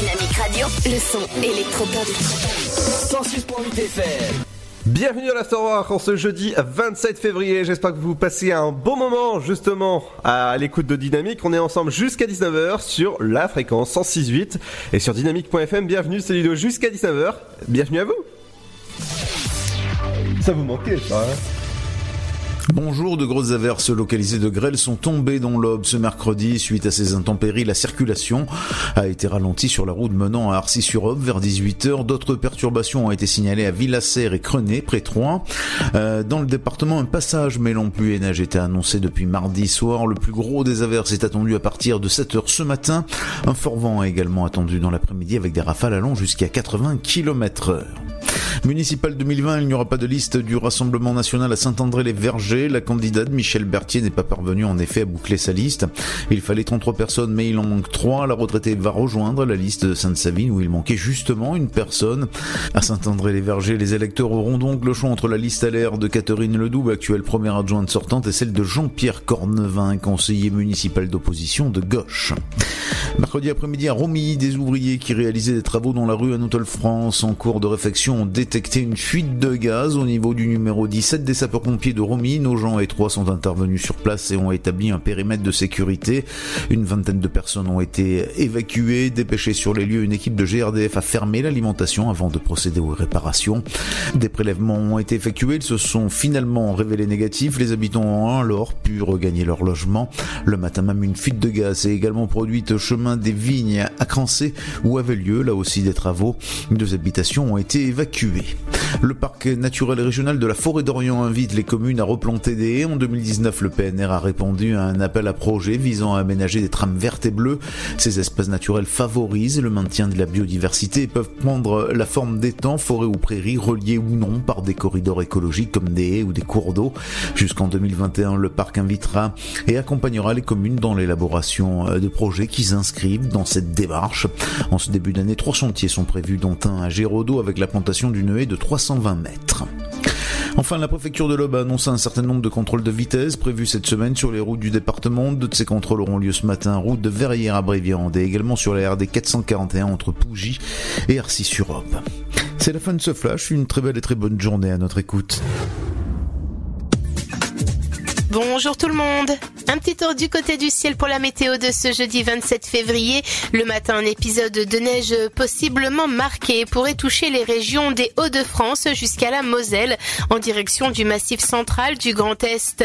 Dynamique Radio. Le son électropop. 106.8 FM. Bienvenue dans l'Afterwork en ce jeudi 27 février. J'espère que vous passez un bon moment justement à l'écoute de Dynamique. On est ensemble jusqu'à 19h sur la fréquence 106.8 et sur dynamique.fm. Bienvenue, c'est jusqu'à 19h. Bienvenue à vous. Ça vous manquait ça hein? Bonjour, de grosses averses localisées de grêle sont tombées dans l'Aube ce mercredi. Suite à ces intempéries, la circulation a été ralentie sur la route menant à Arcis-sur-Aube vers 18h. D'autres perturbations ont été signalées à Villasserre et Crenay, près Troyes. Euh, dans le département, un passage mêlant pluie et neige était annoncé depuis mardi soir. Le plus gros des averses est attendu à partir de 7h ce matin. Un fort vent est également attendu dans l'après-midi avec des rafales allant jusqu'à 80 km heure. Municipal 2020, il n'y aura pas de liste du Rassemblement National à Saint-André-les-Vergers. La candidate Michel Berthier n'est pas parvenue en effet à boucler sa liste. Il fallait 33 personnes, mais il en manque 3. La retraitée va rejoindre la liste de Sainte-Savine où il manquait justement une personne. À Saint-André-les-Vergers, les électeurs auront donc le choix entre la liste à l'air de Catherine Ledoux, actuelle première adjointe sortante, et celle de Jean-Pierre Cornevin, conseiller municipal d'opposition de gauche. Mercredi après-midi à Romilly, des ouvriers qui réalisaient des travaux dans la rue Anatole France en cours de réfection ont détecté une fuite de gaz au niveau du numéro 17 des sapeurs-pompiers de Romilly. Nos gens et trois sont intervenus sur place et ont établi un périmètre de sécurité. Une vingtaine de personnes ont été évacuées, dépêchées sur les lieux. Une équipe de GRDF a fermé l'alimentation avant de procéder aux réparations. Des prélèvements ont été effectués. Ils se sont finalement révélés négatifs. Les habitants ont alors pu regagner leur logement. Le matin même, une fuite de gaz est également produite au chemin des Vignes à Crancé où avaient lieu là aussi des travaux. Deux habitations ont été évacuées. Le parc naturel régional de la forêt d'Orient invite les communes à replanter des haies. En 2019, le PNR a répondu à un appel à projet visant à aménager des trames vertes et bleues. Ces espaces naturels favorisent le maintien de la biodiversité et peuvent prendre la forme d'étangs, forêts ou prairies reliés ou non par des corridors écologiques comme des haies ou des cours d'eau. Jusqu'en 2021, le parc invitera et accompagnera les communes dans l'élaboration de projets qui s'inscrivent dans cette démarche. En ce début d'année, trois chantiers sont prévus, dont un à Géraudot avec la plantation d'une haie de 320 mètres. Enfin, la préfecture de l'Aube a annoncé un certain nombre de contrôles de vitesse prévus cette semaine sur les routes du département. De ces contrôles auront lieu ce matin, route de Verrières à Bréviande et également sur la RD 441 entre Pougy et Arcis-sur-Aube. C'est la fin de ce flash, une très belle et très bonne journée à notre écoute. Bonjour tout le monde Un petit tour du côté du ciel pour la météo de ce jeudi 27 février. Le matin, un épisode de neige possiblement marqué pourrait toucher les régions des Hauts-de-France jusqu'à la Moselle en direction du massif central du Grand Est.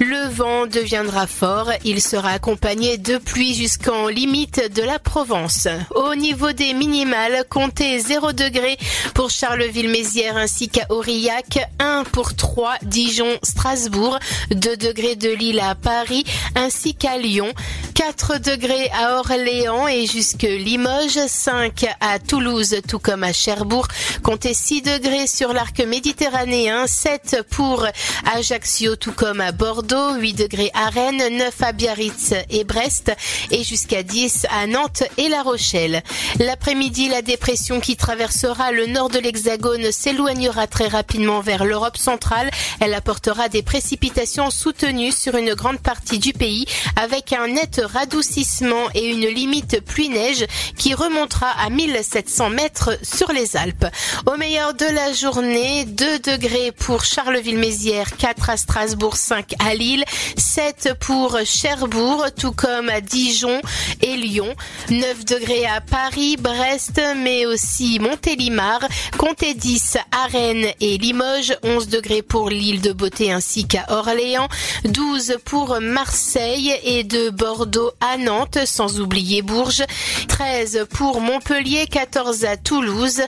Le vent deviendra fort. Il sera accompagné de pluie jusqu'en limite de la Provence. Au niveau des minimales, comptez 0 degré pour Charleville-Mézières ainsi qu'à Aurillac, 1 pour 3, Dijon, Strasbourg, 2 degrés de Lille à Paris ainsi qu'à Lyon, 4 degrés à Orléans et jusque Limoges, 5 à Toulouse tout comme à Cherbourg, comptez 6 degrés sur l'arc méditerranéen, 7 pour Ajaccio tout comme à Bordeaux, 8 degrés à Rennes, 9 à Biarritz et Brest et jusqu'à 10 à Nantes et La Rochelle. L'après-midi, la dépression qui traversera le nord de l'Hexagone s'éloignera très rapidement vers l'Europe centrale. Elle apportera des précipitations soutenues sur une grande partie du pays avec un net radoucissement et une limite pluie-neige qui remontera à 1700 mètres sur les Alpes. Au meilleur de la journée, 2 degrés pour Charleville-Mézières, 4 à Strasbourg, 5 à Lille, 7 pour Cherbourg, tout comme à Dijon et Lyon, 9 degrés à Paris, Brest, mais aussi Montélimar, comptez 10 à Rennes et Limoges, 11 degrés pour l'île de Beauté ainsi qu'à Orléans, 12 pour Marseille et de Bordeaux à Nantes, sans oublier Bourges, 13 pour Montpellier, 14 à Toulouse,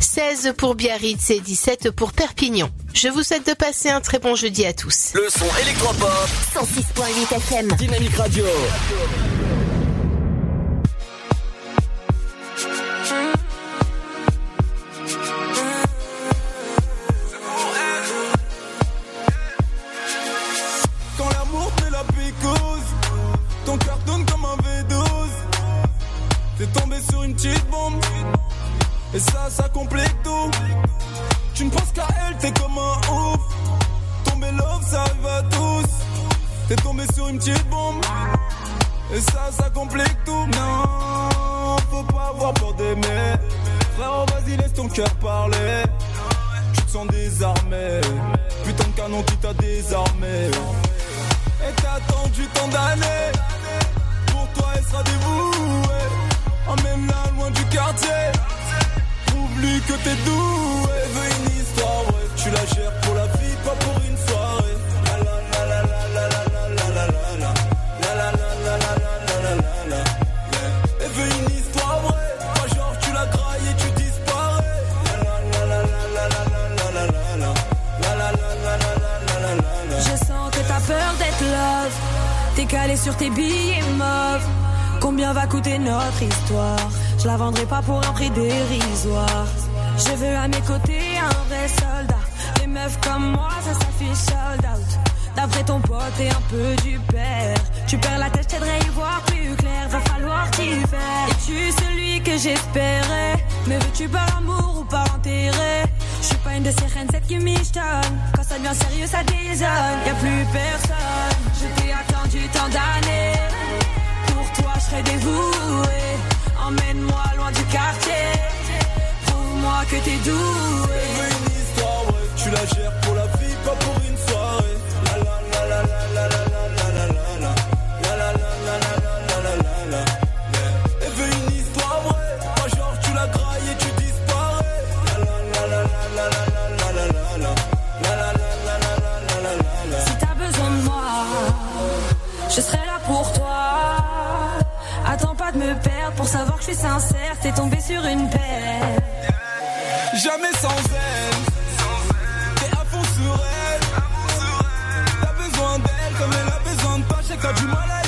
16 pour Biarritz et 17 pour Perpignan. Je vous souhaite de passer un très bon jeudi à tous. Le son électropop. 106.8 FM. Dynamique Radio. Mm. Et ça, ça complique tout. Tu ne penses qu'à elle, t'es comme un ouf. Tomber love, ça arrive à tous. T'es tombé sur une petite bombe. Et ça, ça complique tout. Non, faut pas avoir peur d'aimer. Frérot, vas-y, laisse ton cœur parler. Tu te sens désarmé. Putain de canon qui t'a désarmé. Et t'as attendu tant d'années. Pour toi, elle sera dévouée. Emmène-la loin du quartier. Prouve-lui que t'es doué. Veux une histoire, ouais. Tu la gères pour la vie, pas pour une soirée. La la la la la une histoire vraie. Genre tu la grailles et tu disparais. La la la la la la la. Je sens que t'as peur d'être love. T'es calé sur tes billets mauves. Combien va coûter notre histoire? Je la vendrai pas pour un prix dérisoire. Je veux à mes côtés un vrai soldat. Les meufs comme moi, ça s'affiche sold out. D'après ton pote et un peu du père. Tu perds la tête, je t'aiderai à y voir plus clair. Va falloir t'y faire. Es-tu celui que j'espérais? Me veux-tu par amour ou par intérêt Je suis pas une de ces reines, cette qui michetonne. Quand ça devient sérieux, ça désonne. Y a plus personne. Je t'ai attendu tant d'années pour toi, je serai dévoué. Emmène-moi loin du quartier. Prouve-moi que t'es doué. une histoire, ouais, tu la gères pour la vie, pas pour une soirée. La la la la la la la. Me perdre pour savoir que je suis sincère. T'es tombé sur une paire. Jamais sans elle. T'es à fond sur elle. T'as besoin d'elle comme elle a besoin de toi. J'ai du mal à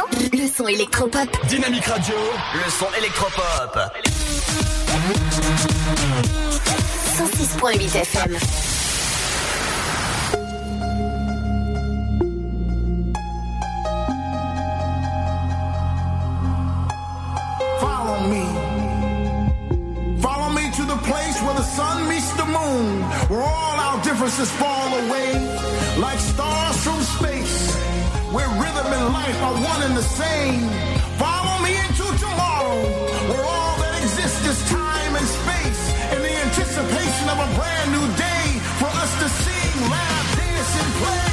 Radio, le son électropop. Dynamique Radio, le son électropop. 106.8 FM. Follow me. Follow me to the place where the sun meets the moon, where all our differences fall away like stars from space, where rhythm and life are one and the same. Follow me into tomorrow, where all that exists is time and space, in the anticipation of a brand new day for us to sing, laugh, dance, and play.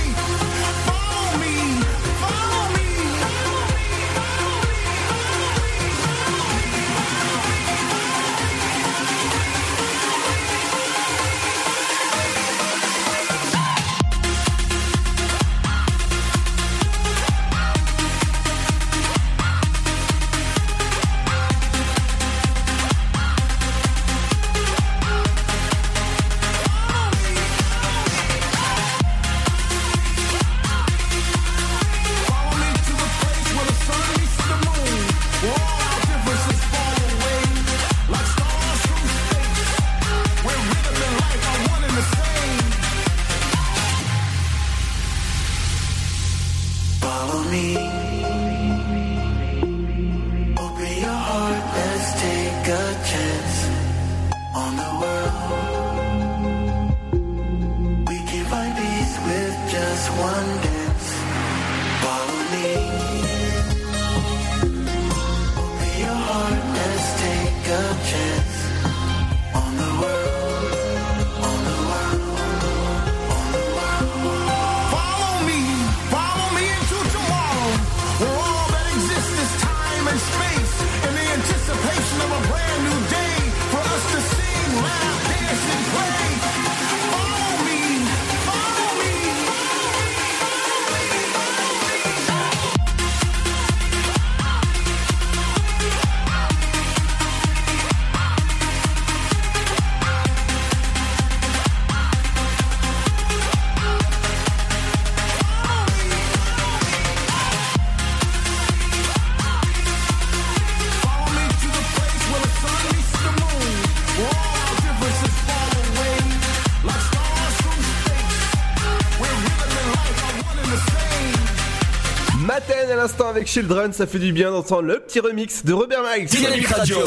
Avec Children, ça fait du bien d'entendre le petit remix de Robert Mike. Dynamique Radio.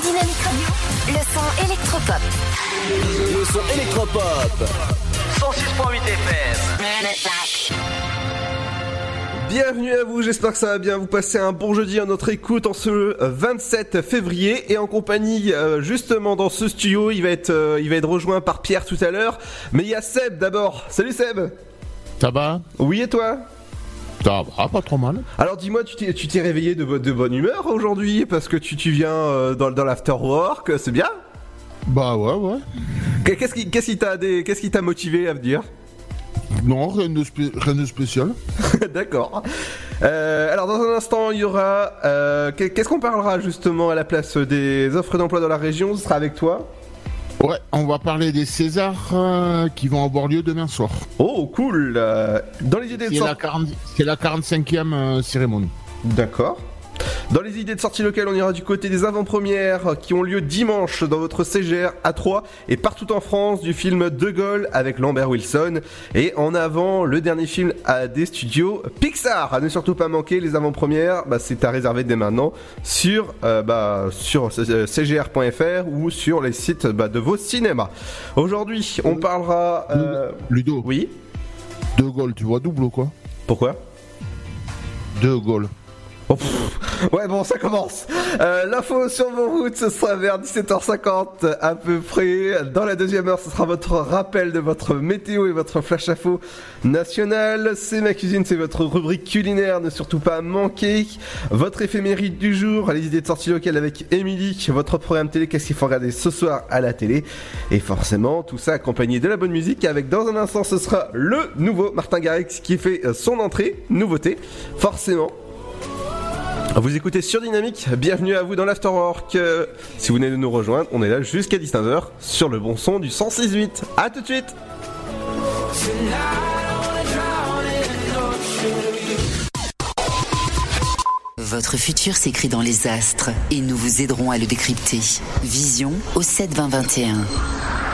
Dynamique Radio, le son électropop. Le son électropop. 106.8 FM. Bienvenue à vous, j'espère que ça va bien. Vous passez un bon jeudi à notre écoute en ce 27 février et en compagnie euh, justement dans ce studio, il va être euh, il va être rejoint par Pierre tout à l'heure, mais il y a Seb d'abord. Salut Seb. Ça va Oui et toi? Ça va, pas trop mal. Alors dis-moi, tu t'es réveillé de, bo- de bonne humeur aujourd'hui? Parce que tu, tu viens euh, dans, dans l'afterwork, c'est bien? Bah ouais, ouais. Qu'est- Qu'est-ce qui t'a motivé à venir? Non, rien de, spé- rien de spécial. D'accord. Euh, alors dans un instant, il y aura. euh, qu'est- Qu'est-ce qu'on parlera justement à la place des offres d'emploi dans la région? Ce sera avec toi? Ouais, on va parler des Césars euh, qui vont avoir lieu demain soir. Oh, cool. Euh, Dans les idées de C'est la, sortie. 40 c'est la 45e euh, cérémonie. D'accord. Dans les idées de sortie locale, on ira du côté des avant-premières qui ont lieu dimanche dans votre CGR à 3 et partout en France du film De Gaulle avec Lambert Wilson. Et en avant, le dernier film à des studios Pixar. À ne surtout pas manquer les avant-premières, bah, c'est à réserver dès maintenant sur, euh, bah, sur euh, cgr.fr ou sur les sites bah, de vos cinémas. Aujourd'hui, on parlera. euh, Ludo. Oui. De Gaulle, tu vois double ou quoi Pourquoi? De Gaulle. Ouais bon ça commence. Euh, L'info sur vos routes ce sera vers 17h50 à peu près. Dans la deuxième heure ce sera votre rappel de votre météo et votre flash info national. C'est ma cuisine, c'est votre rubrique culinaire. Ne surtout pas manquer Votre éphéméride du jour, les idées de sortie locale avec Émilie Votre programme télé, qu'est-ce qu'il faut regarder ce soir à la télé? Et forcément tout ça accompagné de la bonne musique Avec dans un instant ce sera le nouveau Martin Garrix qui fait son entrée. Nouveauté, forcément vous écoutez sur Dynamique, bienvenue à vous dans l'Afterwork. Euh, si vous venez de nous rejoindre, on est là jusqu'à 19h sur le bon son du 168. A tout de suite Votre futur s'écrit dans les astres et nous vous aiderons à le décrypter. Vision au 72021.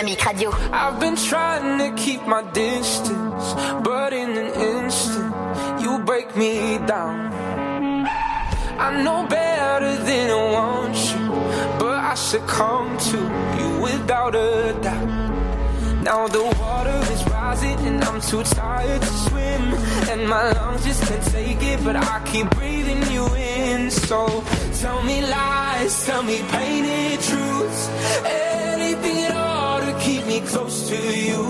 Dynamique Radio. I've been trying to keep my distance, but in an instant, you break me down. I know better than I want you, but I succumb to you without a doubt. Now the water is rising and I'm too tired to swim And my lungs just can't take it but I keep breathing you in So tell me lies, tell me painted truths Anything me close to you.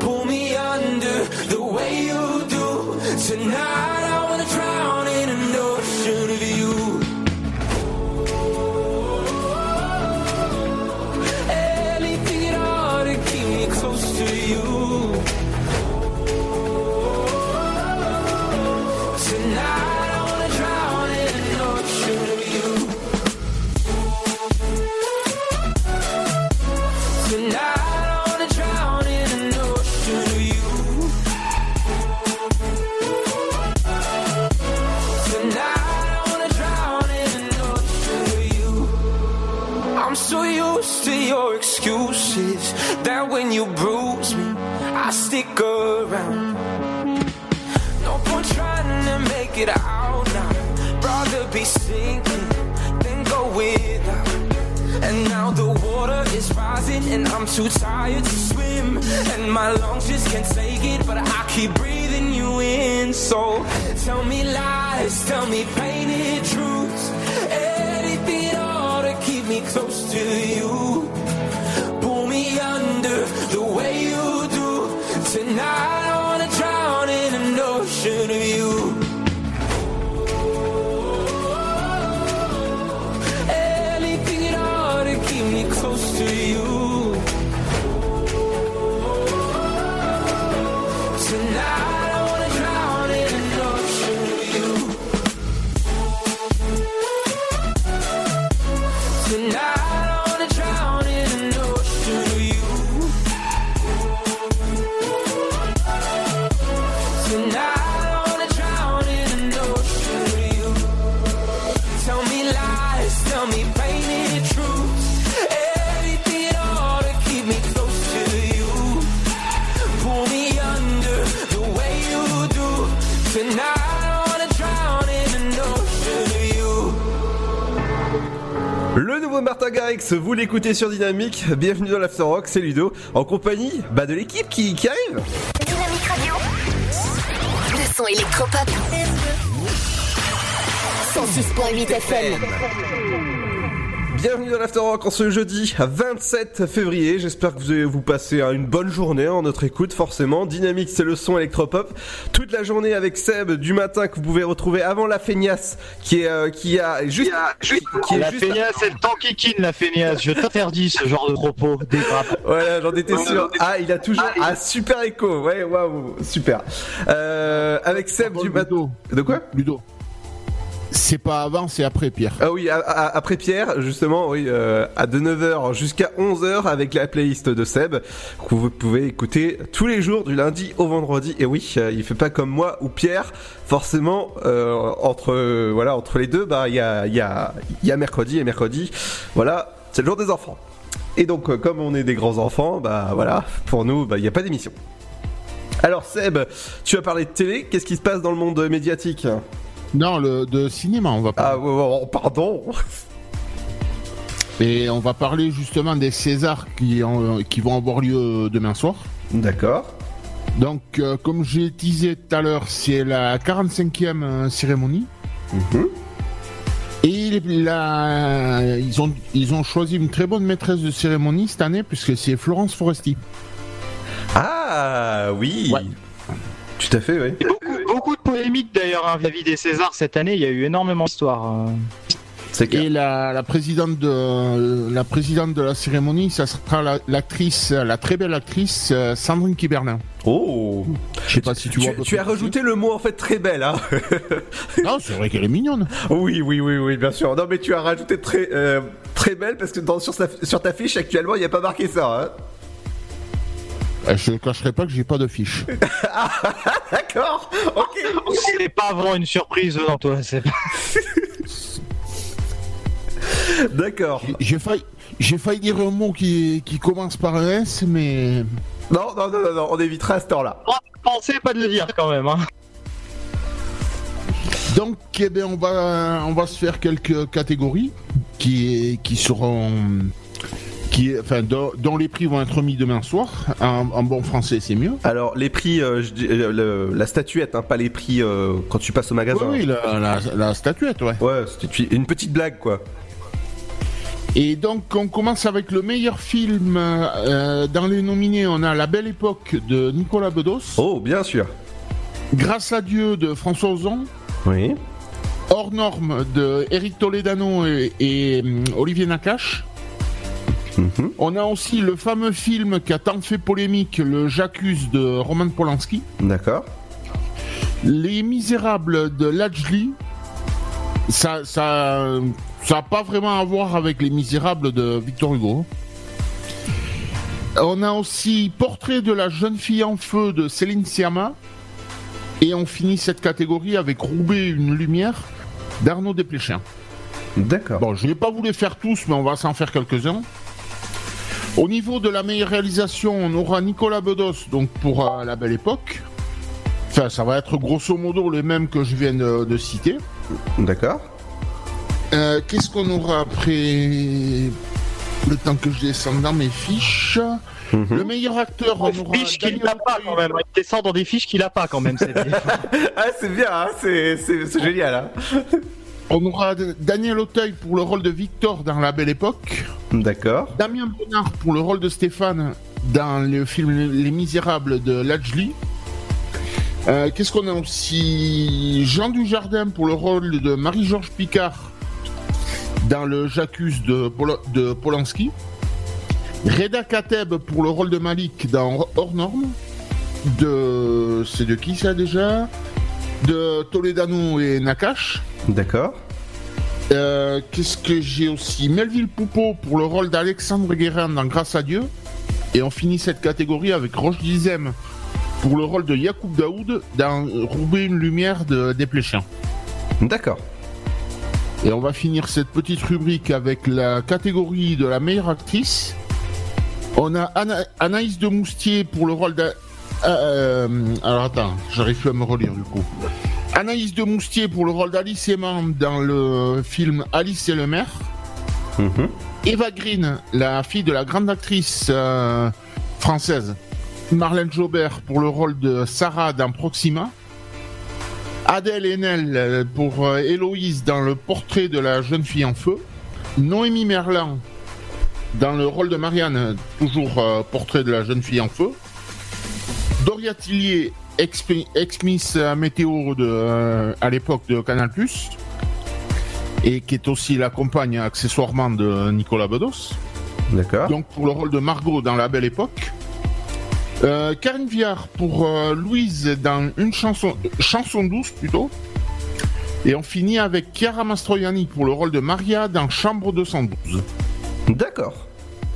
Pull me under the way you do. Tonight I wanna drown in an ocean of you. Anything at all to keep me close to you. That when you bruise me, I stick around. No point trying to make it out now. Rather be sinking than go without. And now the water is rising, and I'm too tired to swim. And my lungs just can't take it, but I keep breathing you in. So tell me lies, tell me painted truths. Anything all to keep me close to you. The way you do. Tonight I wanna drown in an ocean of you. Nouveau Martin Garrix, vous l'écoutez sur Dynamique. Bienvenue dans l'After Rock, c'est Ludo, en compagnie bah, de l'équipe qui, qui arrive. Dynamique Radio. Le son électropop. 106.8 FM. Bienvenue dans l'After Rock en ce jeudi 27 février. J'espère que vous avez vous passez une bonne journée en notre écoute forcément. Dynamique, c'est le son électropop. Toute la journée avec Seb du matin que vous pouvez retrouver avant la feignasse qui est euh, qui a juste qui, qui est la juste feignasse, c'est le temps qui quitte la feignasse. Je t'interdis ce genre de propos. Dégrappe. Voilà, j'en étais sûr. Ah, il a toujours un super écho. Ouais, waouh, super. Euh, avec Seb du matin. De quoi? Ludo. C'est pas avant, c'est après Pierre. Ah oui, après Pierre, justement, oui, euh, à de 9h jusqu'à 11h avec la playlist de Seb, que vous pouvez écouter tous les jours du lundi au vendredi. Et oui, euh, il fait pas comme moi ou Pierre, forcément, euh, entre, euh, voilà, entre les deux, bah, il y a, mercredi et mercredi, voilà, c'est le jour des enfants. Et donc, comme on est des grands enfants, bah voilà, pour nous, bah, il n'y a pas d'émission. Alors Seb, tu as parlé de télé, qu'est-ce qui se passe dans le monde médiatique? Non, le, de cinéma, on va Ah, ouais, ouais, pardon Et on va parler justement des Césars qui, en- qui vont avoir lieu demain soir. D'accord. Donc, euh, comme j'ai teasé tout à l'heure, c'est la 45e euh, cérémonie. Mhm. Et la- ils, ont, ils ont choisi une très bonne maîtresse de cérémonie cette année, puisque c'est Florence Foresti. Ah oui Tout à fait, oui. Beaucoup, beaucoup de polémiques d'ailleurs hein, vis-à-vis des Césars cette année, il y a eu énormément d'histoires. euh. Et la, la présidente de la présidente de la cérémonie, ça sera la- l'actrice, la, très belle actrice euh, Sandrine Kiberlin. Oh Je sais pas si tu, vois. Tu as rajouté le mot en fait très belle, hein c'est. Non, c'est vrai qu'elle est mignonne. Oui, oui, oui, oui, bien sûr. Non, mais tu as rajouté très, euh, très belle parce que dans, sur, sa- sur ta fiche actuellement, il n'y a pas marqué ça. Hein Je ne cacherai pas que j'ai pas de fiche. D'accord. Ok. C'est pas vraiment une surprise dans toi. C'est D'accord. J'ai failli, j'ai failli dire un mot qui, qui commence par un S, mais. Non, non, non, non, non, on évitera à ce temps-là. Pensez pas de le dire quand même. Hein. Donc, eh bien, on va, on va se faire quelques catégories qui, qui seront. Qui, enfin, dont, dont les prix vont être remis demain soir. En, en bon français, c'est mieux. Alors, les prix, euh, je dis- euh, le- la statuette, hein, pas les prix euh, quand tu passes au magasin. Oui, oui, la, la- la statuette, ouais. Ouais, c'était une petite blague, quoi. Et donc, on commence avec le meilleur film. dans les nominés, on a La Belle Époque de Nicolas Bedos. Oh, bien sûr. Grâce à Dieu de François Ozon. Oui. Hors norme de Eric Toledano et, et, hum, Olivier Nakache. On a aussi le fameux film qui a tant fait polémique, le J'accuse de Roman Polanski. D'accord. Les Misérables de Lajli. Ça, ça, ça a pas vraiment à voir avec Les Misérables de Victor Hugo. On a aussi Portrait de la jeune fille en feu de Céline Sciamma. Et on finit cette catégorie avec Roubaix une lumière d'Arnaud Desplechin. D'accord. Bon, je n'ai pas voulu faire tous, mais on va s'en faire quelques-uns. Au niveau de la meilleure réalisation, on aura Nicolas Bedos, donc pour euh, La Belle Époque. Enfin, ça va être grosso modo les mêmes que je viens de, de citer. D'accord. Euh, Qu'est-ce qu'on aura après le temps que je descende dans mes fiches? Mhm. Le meilleur acteur, on aura Fiches qu'il n'a pas quand même. Il descend dans des fiches qu'il a pas quand même. ah, c'est bien, hein, c'est génial. Hein. On aura Daniel Auteuil pour le rôle de Victor dans La Belle Époque. D'accord. Damien Bonnard pour le rôle de Stéphane dans le film Les Misérables de Lajli. Euh, Qu'est-ce qu'on a aussi? Jean Dujardin pour le rôle de Marie-Georges Picard dans le J'accuse de Polanski. Reda Kateb pour le rôle de Malik dans Hors Norme. De. C'est de qui ça déjà? De Toledano et Nakash. D'accord. Euh, Qu'est-ce que j'ai aussi Melville Poupeau pour le rôle d'Alexandre Guérin dans Grâce à Dieu. Et on finit cette catégorie avec Roche Dizem pour le rôle de Yacoub Daoud dans Roubaix une lumière de Desplechin. D'accord. Et on va finir cette petite rubrique avec la catégorie de la meilleure actrice. On a Ana- Anaïs de Moustier pour le rôle de... Euh, alors attends, j'arrive plus à me relire du coup. Anaïs de Moustier pour le rôle d'Alice Aimant dans le film Alice et le maire. Mhm. Eva Green, la fille de la grande actrice euh, française. Marlène Jobert pour le rôle de Sarah dans Proxima. Adèle Haenel euh, pour euh, Héloïse dans le portrait de la jeune fille en feu. Noémie Merlan dans le rôle de Marianne, toujours euh, portrait de la jeune fille en feu. Doria Tillier, ex- ex-miss euh, météo de, euh, à l'époque de Canal+, et qui est aussi la compagne accessoirement de Nicolas Bedos. D'accord. Donc pour le rôle de Margot dans La Belle Époque. Euh, Karine Viard pour euh, Louise dans une chanson, chanson douce plutôt. Et on finit avec Chiara Mastroianni pour le rôle de Maria dans Chambre 212. D'accord.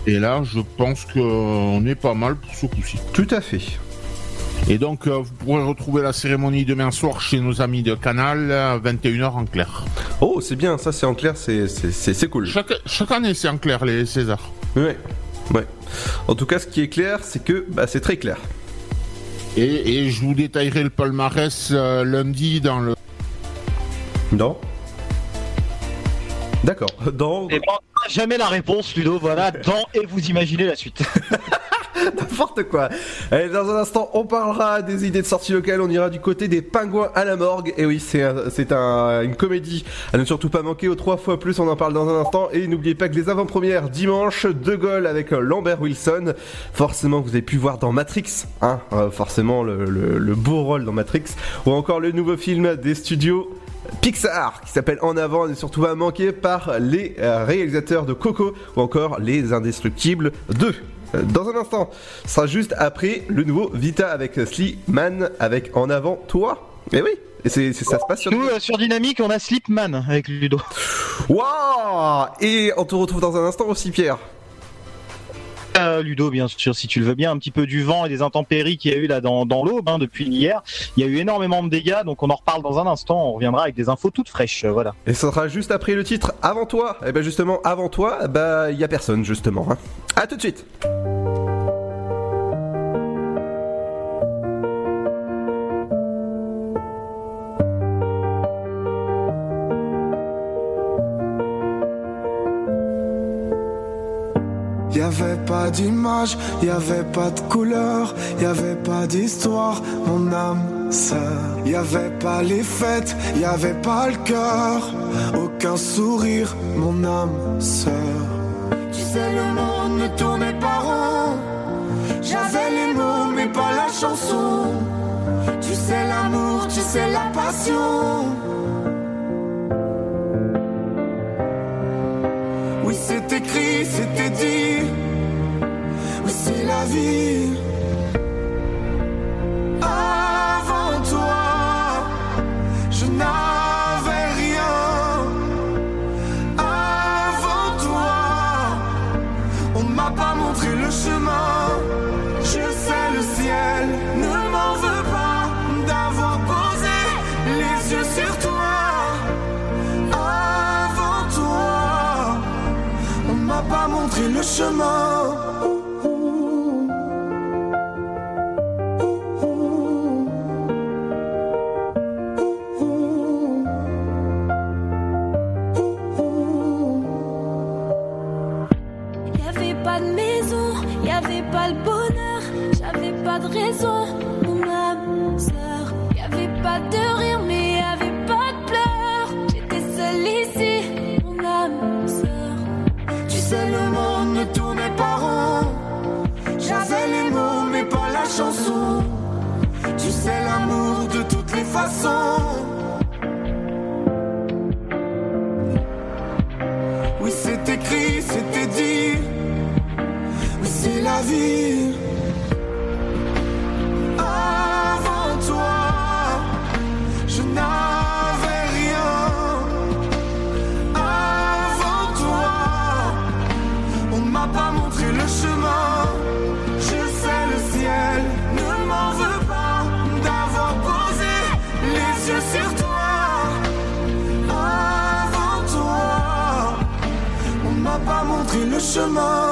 Et là, je pense qu'on est pas mal pour ce coup-ci. Tout à fait. Et donc, euh, vous pourrez retrouver la cérémonie demain soir chez nos amis de Canal, à 21h en clair. Oh, c'est bien, ça c'est en clair, c'est c'est- c'est- c'est cool. Chaque, chaque année, c'est en clair, les Césars. Ouais, ouais. En tout cas, ce qui est clair, c'est que bah, c'est très clair. Et, et je vous détaillerai le palmarès euh, lundi dans le. Non D'accord. Dans. Et ben, on n'a jamais la réponse, Ludo. Voilà, dans et vous imaginez la suite. N'importe quoi. Allez, dans un instant, on parlera des idées de sortie locale. On ira du côté des pingouins à la morgue. Et oui, c'est un- c'est un- une comédie à ne surtout pas manquer aux trois fois plus. On en parle dans un instant. Et n'oubliez pas que les avant-premières dimanche, De Gaulle avec Lambert Wilson. Forcément, vous avez pu voir dans Matrix, hein, euh, forcément le, beau rôle dans Matrix, ou encore le nouveau film des studios. Pixar qui s'appelle En avant et surtout pas manqué par les euh, réalisateurs de Coco ou encore les Indestructibles 2. Euh, Dans un instant, ce sera juste après le nouveau Vita avec euh, Slimane avec En avant toi. Et oui, et ça se passe sur. Nous, euh, sur Dynamique, on a Slipman avec Ludo. Waouh Et on te retrouve dans un instant aussi, Pierre. Euh, Ludo, bien sûr, si tu le veux bien, un petit peu du vent et des intempéries qu'il y a eu là dans, dans l'aube hein, depuis hier. Il y a eu énormément de dégâts, donc on en reparle dans un instant. On reviendra avec des infos toutes fraîches. euh, Voilà. Et ça sera juste après le titre Avant toi. Et ben justement, avant toi, bah il y a personne justement. Hein. À tout de suite. Y avait pas d'image, y avait pas de couleur, y avait pas d'histoire, mon âme sœur. Y avait pas les fêtes, y avait pas le cœur, aucun sourire, mon âme sœur. Tu sais, le monde ne tournait pas rond. J'avais les mots, mais pas la chanson. Tu sais, l'amour, tu sais, la passion. C'est écrit, c'était dit. Oui, c'est la vie. Avant montré le chemin. Tu sais, l'amour de toutes les façons. Oui, c'est écrit, c'était dit. Oui, c'est la vie. Le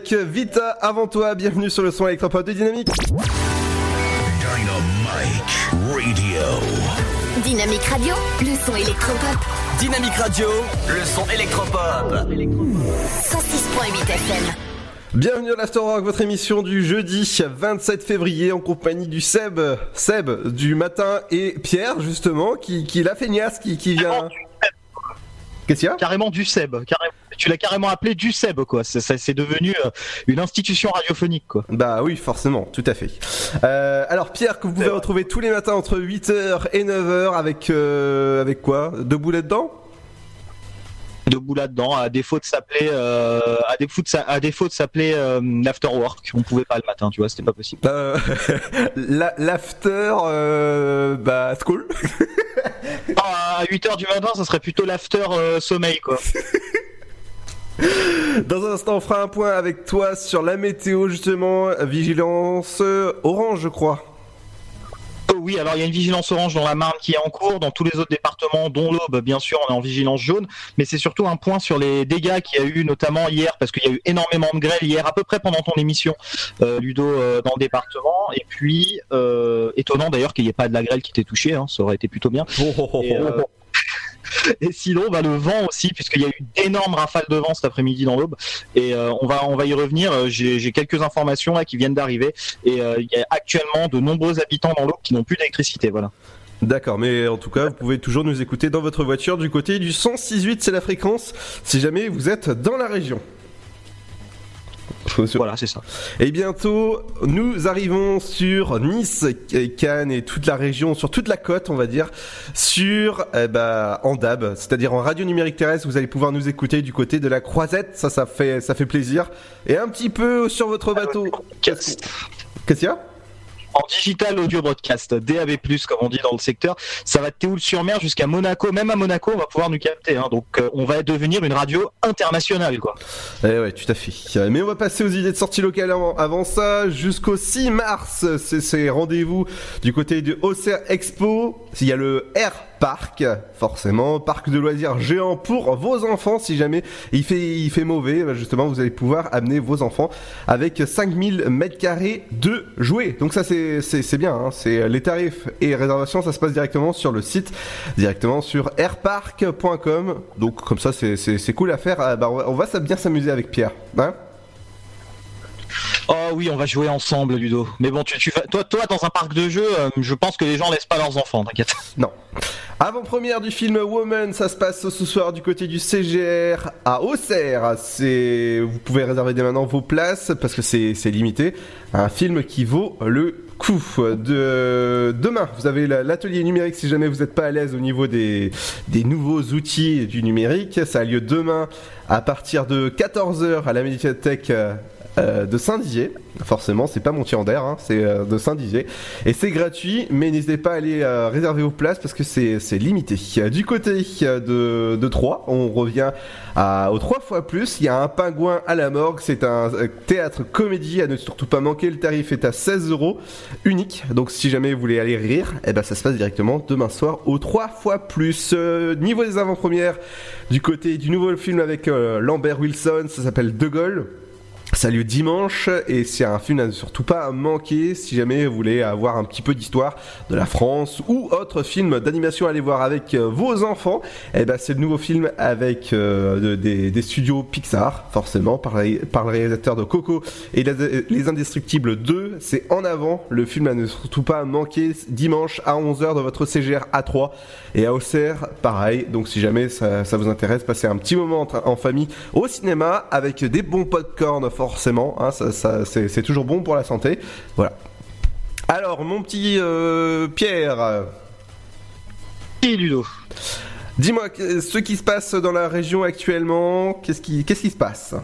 avec Vita avant toi. Bienvenue sur le son électropop de Dynamique. Dynamite Radio. Dynamique Radio, le son électropop. Dynamique Radio, le son électropop. 106.8 FM. Bienvenue à l'Afterwork, votre émission du jeudi 27 février en compagnie du Seb, Seb du matin et Pierre justement qui, qui la feignasse qui, qui vient. Qu'est-ce qu'il y a Carrément du Seb. Carrément, tu l'as carrément appelé du Seb, quoi. C'est, devenu euh, une institution radiophonique, quoi. Bah oui, forcément, tout à fait. Euh, alors Pierre, que vous pouvez retrouver tous les matins entre 8h et 9h avec avec avec quoi? Deux boulets dedans Debout là-dedans, à défaut de s'appeler, euh, à défaut de, à défaut de s'appeler euh, l'afterwork, on pouvait pas le matin, tu vois, c'était pas possible. Euh, la- L'after, euh, bah school. Ah, à 8h du matin, ça serait plutôt l'after euh, sommeil, quoi. Dans un instant, on fera un point avec toi sur la météo justement, vigilance euh, orange, je crois. Oh oui, alors il y a une vigilance orange dans la Marne qui est en cours, dans tous les autres départements, dont l'Aube, bien sûr, on est en vigilance jaune, mais c'est surtout un point sur les dégâts qu'il y a eu, notamment hier, parce qu'il y a eu énormément de grêle hier, à peu près pendant ton émission, euh, Ludo, euh, dans le département, et puis, euh, étonnant d'ailleurs qu'il n'y ait pas de la grêle qui t'ait touché, hein, ça aurait été plutôt bien. Et, euh, et sinon, bah, le vent aussi, puisqu'il y a eu d'énormes rafales de vent cet après-midi dans l'Aube. Et euh, on va on va y revenir. Euh, J'ai quelques informations là qui viennent d'arriver. Et euh, il y a actuellement de nombreux habitants dans l'Aube qui n'ont plus d'électricité. Voilà. D'accord, mais en tout cas, vous pouvez toujours nous écouter dans votre voiture du côté du 106.8, c'est la fréquence, si jamais vous êtes dans la région. Voilà, c'est ça. Et bientôt, nous arrivons sur Nice, Cannes et toute la région, sur toute la côte, on va dire, sur eh bah, en DAB, c'est-à-dire en radio numérique terrestre. Vous allez pouvoir nous écouter du côté de la Croisette, ça, ça fait, ça fait plaisir. Et un petit peu sur votre bateau. Qu'est-ce qu'il y a? En digital audio broadcast, DAB+, comme on dit dans le secteur, ça va de Théoul-sur-Mer jusqu'à Monaco. Même à Monaco, on va pouvoir nous capter. hein. Donc, euh, on va devenir une radio internationale, quoi. Eh ouais, tout à fait. Mais on va passer aux idées de sortie locale avant, ça. Jusqu'au 6 mars, c'est ces rendez-vous du côté du Auxerre Expo. Il y a le Air Park, forcément, parc de loisirs géant pour vos enfants. Si jamais il fait, il fait mauvais, bah, justement, vous allez pouvoir amener vos enfants avec 5000 mètres carrés de jouets. Donc ça, c'est, c'est, bien. hein. C'est les tarifs et réservations, ça se passe directement sur le site, directement sur airpark.com. Donc comme ça, c'est, c'est, c'est cool à faire. Ah, bah, on va, on bien s'amuser avec Pierre. Hein Oh oui, on va jouer ensemble, Ludo. Mais bon, tu, vas, toi, toi, dans un parc de jeux, euh, je pense que les gens laissent pas leurs enfants, t'inquiète. Non. Avant-première du film Woman, ça se passe ce soir du côté du CGR à Auxerre. Vous pouvez réserver dès maintenant vos places parce que c'est, limité. Un film qui vaut le coup. De, demain, vous avez la- l'atelier numérique si jamais vous n'êtes pas à l'aise au niveau des, des nouveaux outils du numérique. Ça a lieu demain à partir de 14h à la médiathèque euh, de Saint-Dizier. Forcément, c'est pas Montier-en-Der, hein, c'est euh, de Saint-Dizier. Et c'est gratuit, mais n'hésitez pas à aller euh, réserver vos places parce que c'est limité. Du côté de, de Troyes, on revient à, aux trois fois plus. Il y a un pingouin à la morgue, c'est un théâtre comédie à ne surtout pas manquer. Le tarif est à 16 euros, unique. Donc si jamais vous voulez aller rire, eh ben ça se passe directement demain soir aux trois fois plus. Niveau des avant-premières, du côté du nouveau film avec Lambert Wilson, ça s'appelle De Gaulle. Ça lieu dimanche et c'est un film à ne surtout pas manquer si jamais vous voulez avoir un petit peu d'histoire de la France ou autre film d'animation à aller voir avec euh, vos enfants. Et ben c'est le nouveau film avec euh, de- des, studios Pixar forcément par, le réalisateur de Coco et Les, Les Indestructibles 2. C'est en avant le film à ne surtout pas manquer dimanche à 11h dans votre CGR A3 et à Auxerre pareil. Donc si jamais ça, vous intéresse, passez un petit moment en, en famille au cinéma avec des bons popcorn forcément. hein, ça, ça- c'est toujours bon pour la santé. Voilà. Alors mon petit euh, Pierre. Qui Ludo? Dis-moi ce qui se passe dans la région actuellement. Qu'est-ce qui qu'est-ce qui se passe?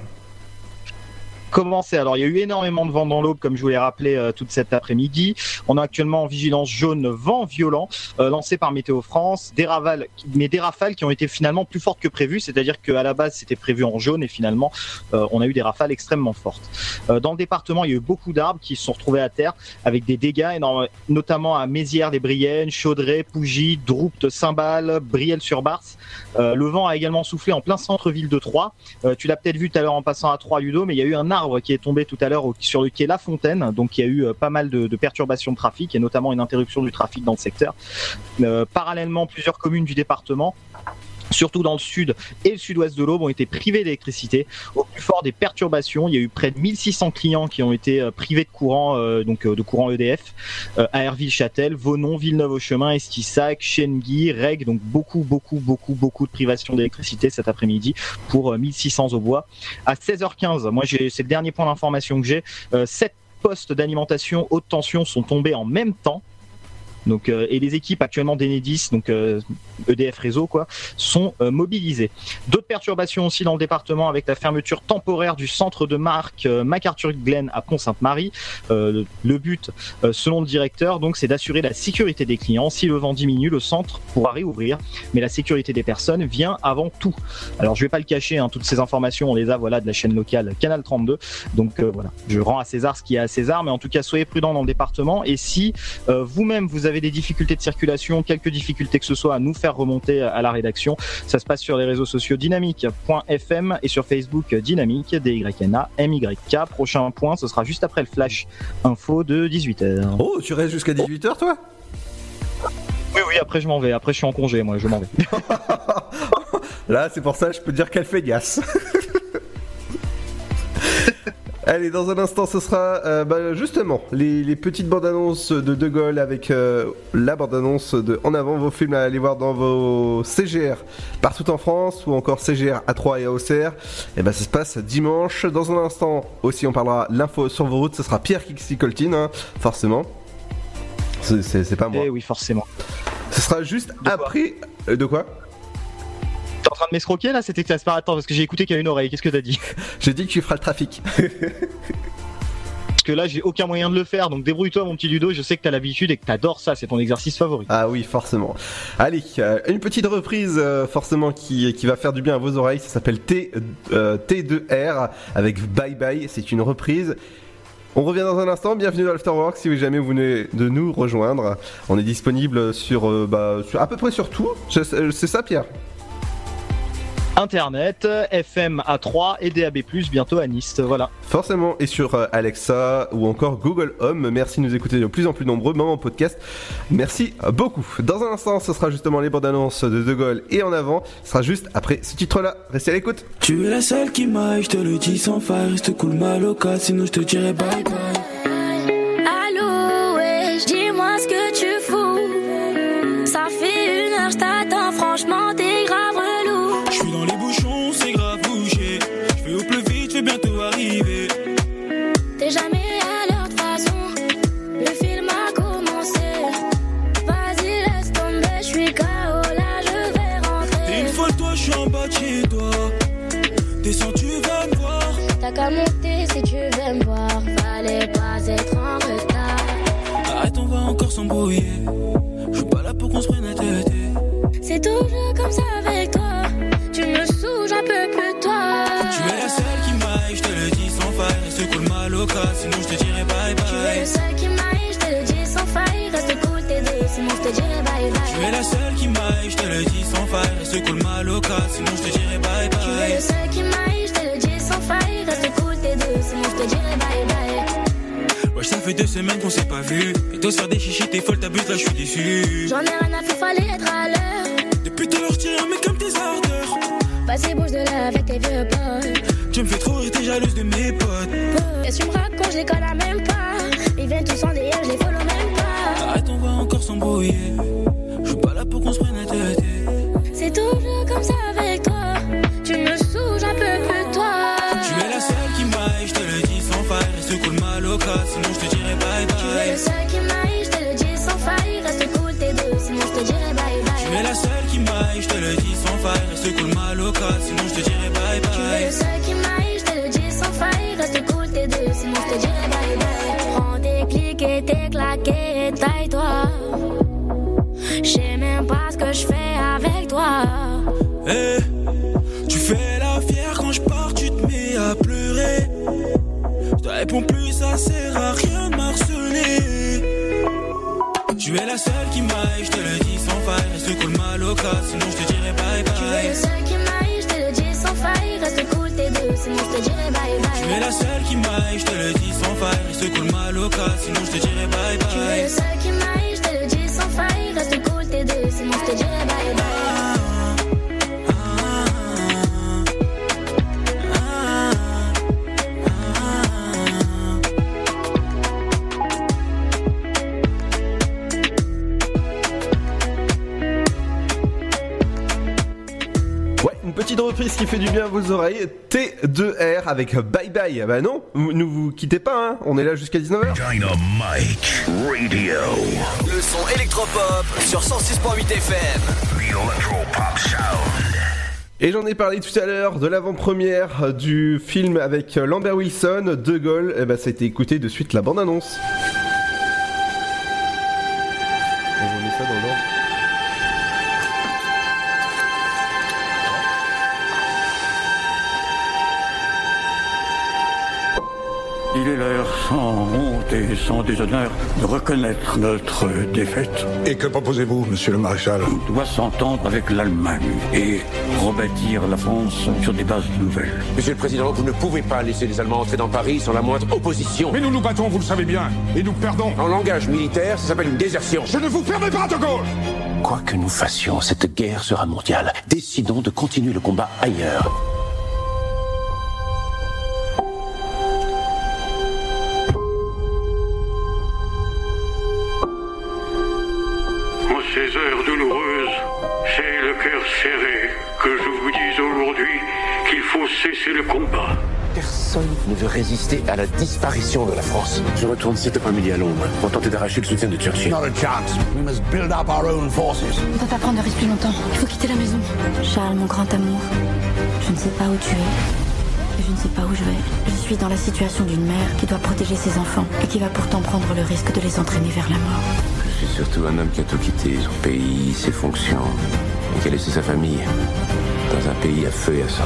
Commencer. Alors, il y a eu énormément de vent dans l'aube, comme je vous l'ai rappelé euh, toute cet après-midi. On est actuellement en vigilance jaune vent violent euh, lancé par Météo France. Des rafales, mais des rafales qui ont été finalement plus fortes que prévu. C'est-à-dire qu'à la base, c'était prévu en jaune et finalement, euh, on a eu des rafales extrêmement fortes. Euh, dans le département, il y a eu beaucoup d'arbres qui se sont retrouvés à terre avec des dégâts énormes, notamment à Mézières des Briennes, Chaudray, Pougy, Droupte, Saint-Bal, Brielle-sur-Barse. Le vent a également soufflé en plein centre-ville de Troyes. Tu l'as peut-être vu tout à l'heure en passant à Troyes, Ludo, mais il y a eu un qui est tombé tout à l'heure sur le quai La Fontaine. Donc il y a eu euh, pas mal de, de perturbations de trafic et notamment une interruption du trafic dans le secteur. Euh, parallèlement, plusieurs communes du département surtout dans le sud et le sud-ouest de l'Aube, ont été privées d'électricité. Au plus fort des perturbations, il y a eu près de 1600 clients qui ont été euh, privés de courant, euh, donc euh, de courant EDF, à Herville-Châtel, Vonon, Villeneuve-au-Chemin, Estissac, Chenneguy, Reg, donc beaucoup, beaucoup, beaucoup, beaucoup de privations d'électricité cet après-midi pour euh, 1600 au bois. À 16h15, moi j'ai, c'est le dernier point d'information que j'ai, euh, sept postes d'alimentation haute tension sont tombés en même temps. Donc, euh, et les équipes actuellement d'Enedis, donc euh, EDF réseau, quoi, sont euh, mobilisées. D'autres perturbations aussi dans le département avec la fermeture temporaire du centre de marque MacArthur Glen à Pont-Sainte-Marie. Le but, selon le directeur, donc, c'est d'assurer la sécurité des clients. Si le vent diminue, le centre pourra réouvrir, mais la sécurité des personnes vient avant tout. Alors, je vais pas le cacher, hein, toutes ces informations, on les a, voilà, de la chaîne locale Canal 32. Donc voilà, je rends à César ce qui est à César, mais en tout cas, soyez prudents dans le département. Et si vous-même vous avez des difficultés de circulation, quelques difficultés que ce soit, à nous faire remonter à la rédaction, ça se passe sur les réseaux sociaux dynamique.fm et sur Facebook dynamique D-Y-N-A M-Y-K. Prochain point, ce sera juste après le flash info de 18h. Oh, tu restes jusqu'à 18h toi? Oui, oui, après je m'en vais. Après je suis en congé, moi, je m'en vais. Là, c'est pour ça, je peux dire qu'elle fait gasse. Allez, dans un instant, ce sera euh, bah, justement les, les petites bandes annonces de De Gaulle avec euh, la bande annonce de En avant vos films à aller voir dans vos CGR partout en France ou encore CGR à 3 et à Auxerre. Et ben ça se passe dimanche. Dans un instant aussi, on parlera l'info sur vos routes. Ce sera Pierre Kixi Coltine, hein, forcément. C'est- pas moi. Eh oui, forcément. Ce sera juste après. euh, de quoi? T'es en train de m'escroquer là C'était attends parce que j'ai écouté qu'il y a une oreille. Qu'est-ce que t'as dit? J'ai dit que tu feras le trafic. Parce que là, j'ai aucun moyen de le faire. Donc débrouille-toi, mon petit Ludo. Je sais que t'as l'habitude et que t'adores ça. C'est ton exercice favori. Ah oui, forcément. Allez, euh, une petite reprise euh, forcément qui, qui va faire du bien à vos oreilles. Ça s'appelle T, euh, T2R avec Bye Bye. C'est une reprise. On revient dans un instant. Bienvenue dans l'Afterwork. Si jamais vous venez de nous rejoindre, on est disponible sur, euh, bah, sur à peu près sur tout. C'est ça, Pierre? Internet, FM A3 et DAB+, bientôt à Nice. Voilà. Forcément, et sur euh, Alexa ou encore Google Home. Merci de nous écouter de plus en plus nombreux, même en podcast. Merci beaucoup. Dans un instant, ce sera justement les bandes annonces de De Gaulle et en avant. Ce sera juste après ce titre-là. Restez à l'écoute. Tu es la seule qui m'aille, je te le dis sans faille, reste cool ma loca, sinon je te dirai bye bye. Allô, ouais, dis-moi ce que tu fous. Ça fait une heure, je Monter si tu veux me voir. Fallait pas être en retard. Arrête, on va encore s'embrouiller. Je suis pas là pour qu'on se prenne la tête. C'est toujours comme ça avec toi. Tu me saoules, j'en peux plus toi. Tu es la seule qui m'aille, je te le dis sans faille, reste cool ma loca, sinon je te dirai bye Tu es bye. le seul qui m'aille, je te le dis sans faille. Reste cool, t'es sinon je te dirai bye bye. Tu es la seule qui m'aille, je te le dis sans faille, reste cool ma loca, sinon je te dirai bye Tu es bye. qui m'aille, je te dirai bye bye. Ouais, ça fait deux semaines qu'on s'est pas vu. Et toi, faire des chichis, t'es folle, t'abuses, là, je suis déçu. J'en ai rien à faire, fallait être à l'heure. Depuis tout l'heure, tiens, mais comme tes ardeurs. Vas-y, bouge de là avec tes vieux potes. Tu me fais trop rire, t'es jalouse de mes potes. Qu'est-ce que tu me racontes, je les connais même pas. Ils viennent tous en DM, je les follow même pas. Arrête, on va encore s'embrouiller. Je suis pas là pour qu'on se sinon je te dirai bye Tu es le bye. seul qui m'aille, je te le dis sans faille. Reste cool, t'es deux, sinon je te dirai bye Tu es bye. la seule qui m'aille, je te le dis sans faille, reste cool ma loca, sinon je te dirai bye Tu es le bye. seul qui m'aille, je te le dis sans faille. Reste cool, sinon je te dirais bye bye. Prends tes clics et tes claquets et taille-toi. Je sais même pas ce que je fais avec toi. Eh, ça sert à rien de m'harceler. Tu es la seule qui m'aille, je te le dis sans faille. Reste cool ma loca, sinon je te dirai bye Tu es bye. le seul qui m'aille, je te le dis sans faille. Reste cool tes deux, sinon je te dirais bye bye. Tu es la seule qui m'aille, je te le dis sans faille. Reste cool ma loca, sinon je te dirai bye reprise qui fait du bien à vos oreilles. T2R avec Bye Bye. Bah non, ne vous quittez pas, hein. on est là jusqu'à 19h. Dynamite Radio. Le son électropop sur 106.8 FM. The Electropop Sound. Et j'en ai parlé tout à l'heure de l'avant-première du film avec Lambert Wilson, De Gaulle. Et bah ça a été écouté de suite la bande-annonce. On remet ça dans l'ordre. Il est l'heure, sans honte et sans déshonneur, de reconnaître notre défaite. Et que proposez-vous, monsieur le maréchal? On doit s'entendre avec l'Allemagne et rebâtir la France sur des bases nouvelles. Monsieur le Président, vous ne pouvez pas laisser les Allemands entrer dans Paris sans la moindre opposition. Mais nous nous battons, vous le savez bien, et nous perdons. En langage militaire, ça s'appelle une désertion. Je ne vous permets pas, De Gaulle Quoi que nous fassions, cette guerre sera mondiale. Décidons de continuer le combat ailleurs. Faut cesser le combat. Personne ne veut résister à la disparition de la France. Je retourne cet après-midi à Londres pour tenter d'arracher le soutien de Churchill. Not a chance. We must build up our own forces. On peut pas prendre de risque plus longtemps. Il faut quitter la maison. Charles, mon grand amour, je ne sais pas où tu es. Et je ne sais pas où je vais. Je suis dans la situation d'une mère qui doit protéger ses enfants et qui va pourtant prendre le risque de les entraîner vers la mort. Je suis surtout un homme qui a tout quitté, son pays, ses fonctions, et qui a laissé sa famille dans un pays à feu et à sang.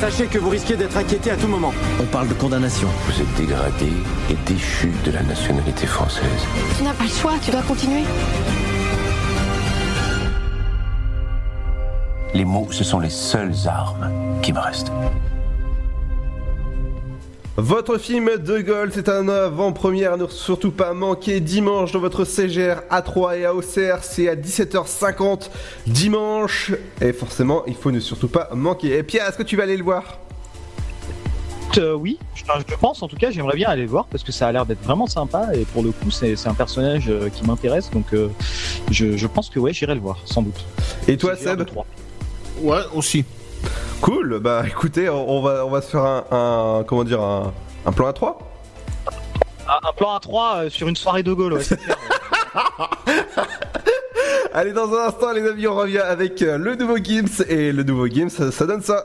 Sachez que vous risquez d'être inquiété à tout moment. On parle de condamnation. Vous êtes dégradé et déchu de la nationalité française. Tu n'as pas le choix, tu dois continuer. Les mots, ce sont les seules armes qui me restent. Votre film De Gaulle, c'est un avant-première, à ne surtout pas manquer dimanche dans votre CGR A3 et à Auxerre, c'est à 17h50 dimanche. Et forcément, il faut ne surtout pas manquer. Et Pierre, est-ce que tu vas aller le voir? Euh, oui, je, je pense en tout cas, j'aimerais bien aller le voir parce que ça a l'air d'être vraiment sympa et pour le coup, c'est un personnage euh, qui m'intéresse donc euh, je, je pense que ouais, j'irai le voir sans doute. Et toi, Seb? Ouais, aussi. Cool, bah écoutez, on on va, on va se faire un, un- comment dire, un, un plan à 3 Un, un plan à 3 sur une soirée de Gaulle, ouais. Allez, dans un instant, les amis, on revient avec euh, le nouveau Gims. Et le nouveau Gims, ça, ça donne ça.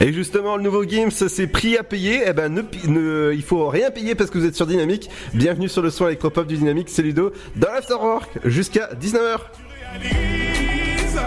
Et justement, le nouveau Gims, c'est prix à payer. Eh ben, ne, ne- il faut rien payer parce que vous êtes sur Dynamique. Bienvenue sur le son électropop du Dynamique, c'est Ludo, dans l'Afterwork, jusqu'à 19h.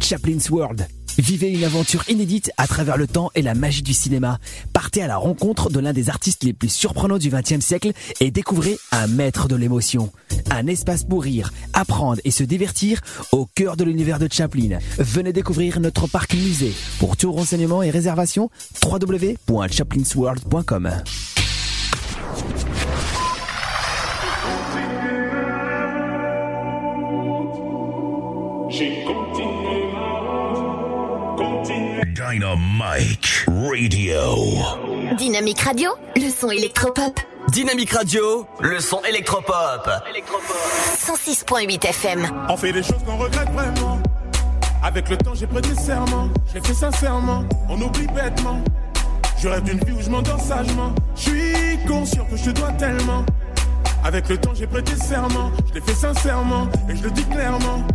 Chaplin's World. Vivez une aventure inédite à travers le temps et la magie du cinéma. Partez à la rencontre de l'un des artistes les plus surprenants du XXe siècle et découvrez un maître de l'émotion. Un espace pour rire, apprendre et se divertir au cœur de l'univers de Chaplin. Venez découvrir notre parc musée. Pour tout renseignement et réservation, www.chaplinsworld.com. Dynamite Radio. Dynamique Radio, le son électropop. Dynamique Radio, le son électropop. 106.8 FM. On fait des choses qu'on regrette vraiment. Avec le temps, j'ai prêté serment. Je l'ai fait sincèrement. On oublie bêtement. Je rêve d'une vie où je m'endors sagement. Je suis conscient que je te dois tellement. Avec le temps, j'ai prêté serment. Je l'ai fait sincèrement. Et je le dis clairement.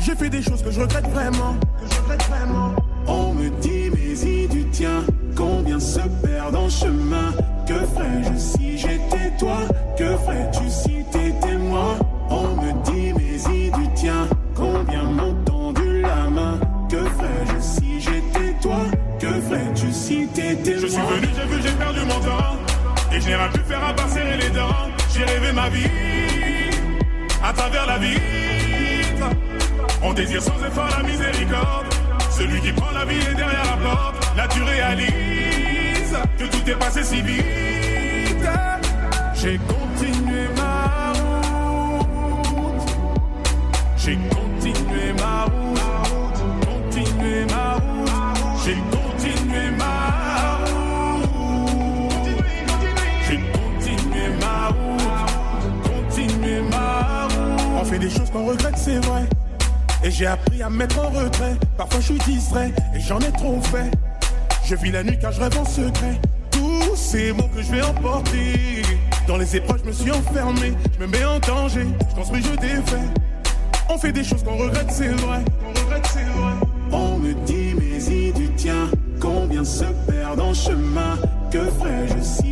J'ai fait des choses que je regrette vraiment. Que je regrette vraiment. On me dit, mais y du tien. Combien se perdent en chemin Que ferais-je si j'étais toi? Que ferais-tu si t'étais moi? On me dit, mais y du tien. Combien m'ont tendu la main Que ferais-je si j'étais toi? Que ferais-tu si t'étais moi Je suis venu, j'ai vu, j'ai perdu mon temps. Et je n'ai rien pu faire à part serrer les dents. J'ai rêvé ma vie à travers la vitre. On désire sans effort la miséricorde. Celui qui prend la vie est derrière la porte. Là tu réalises que tout est passé si vite. J'ai continué ma route. J'ai continué ma route. Continué ma route. J'ai continué ma route. J'ai continué ma route. Continué ma route. On fait des choses qu'on regrette, c'est vrai. Et j'ai appris à me mettre en retrait. Parfois je suis distrait et j'en ai trop fait. Je vis la nuit car je rêve en secret. Tous ces mots que je vais emporter. Dans les épreuves, je me suis enfermé. Je me mets en danger. Je construis, je défais. On fait des choses qu'on regrette, c'est vrai. On regrette, c'est vrai. On me dit, mais y du tien. Combien se perdent en chemin Que ferais-je si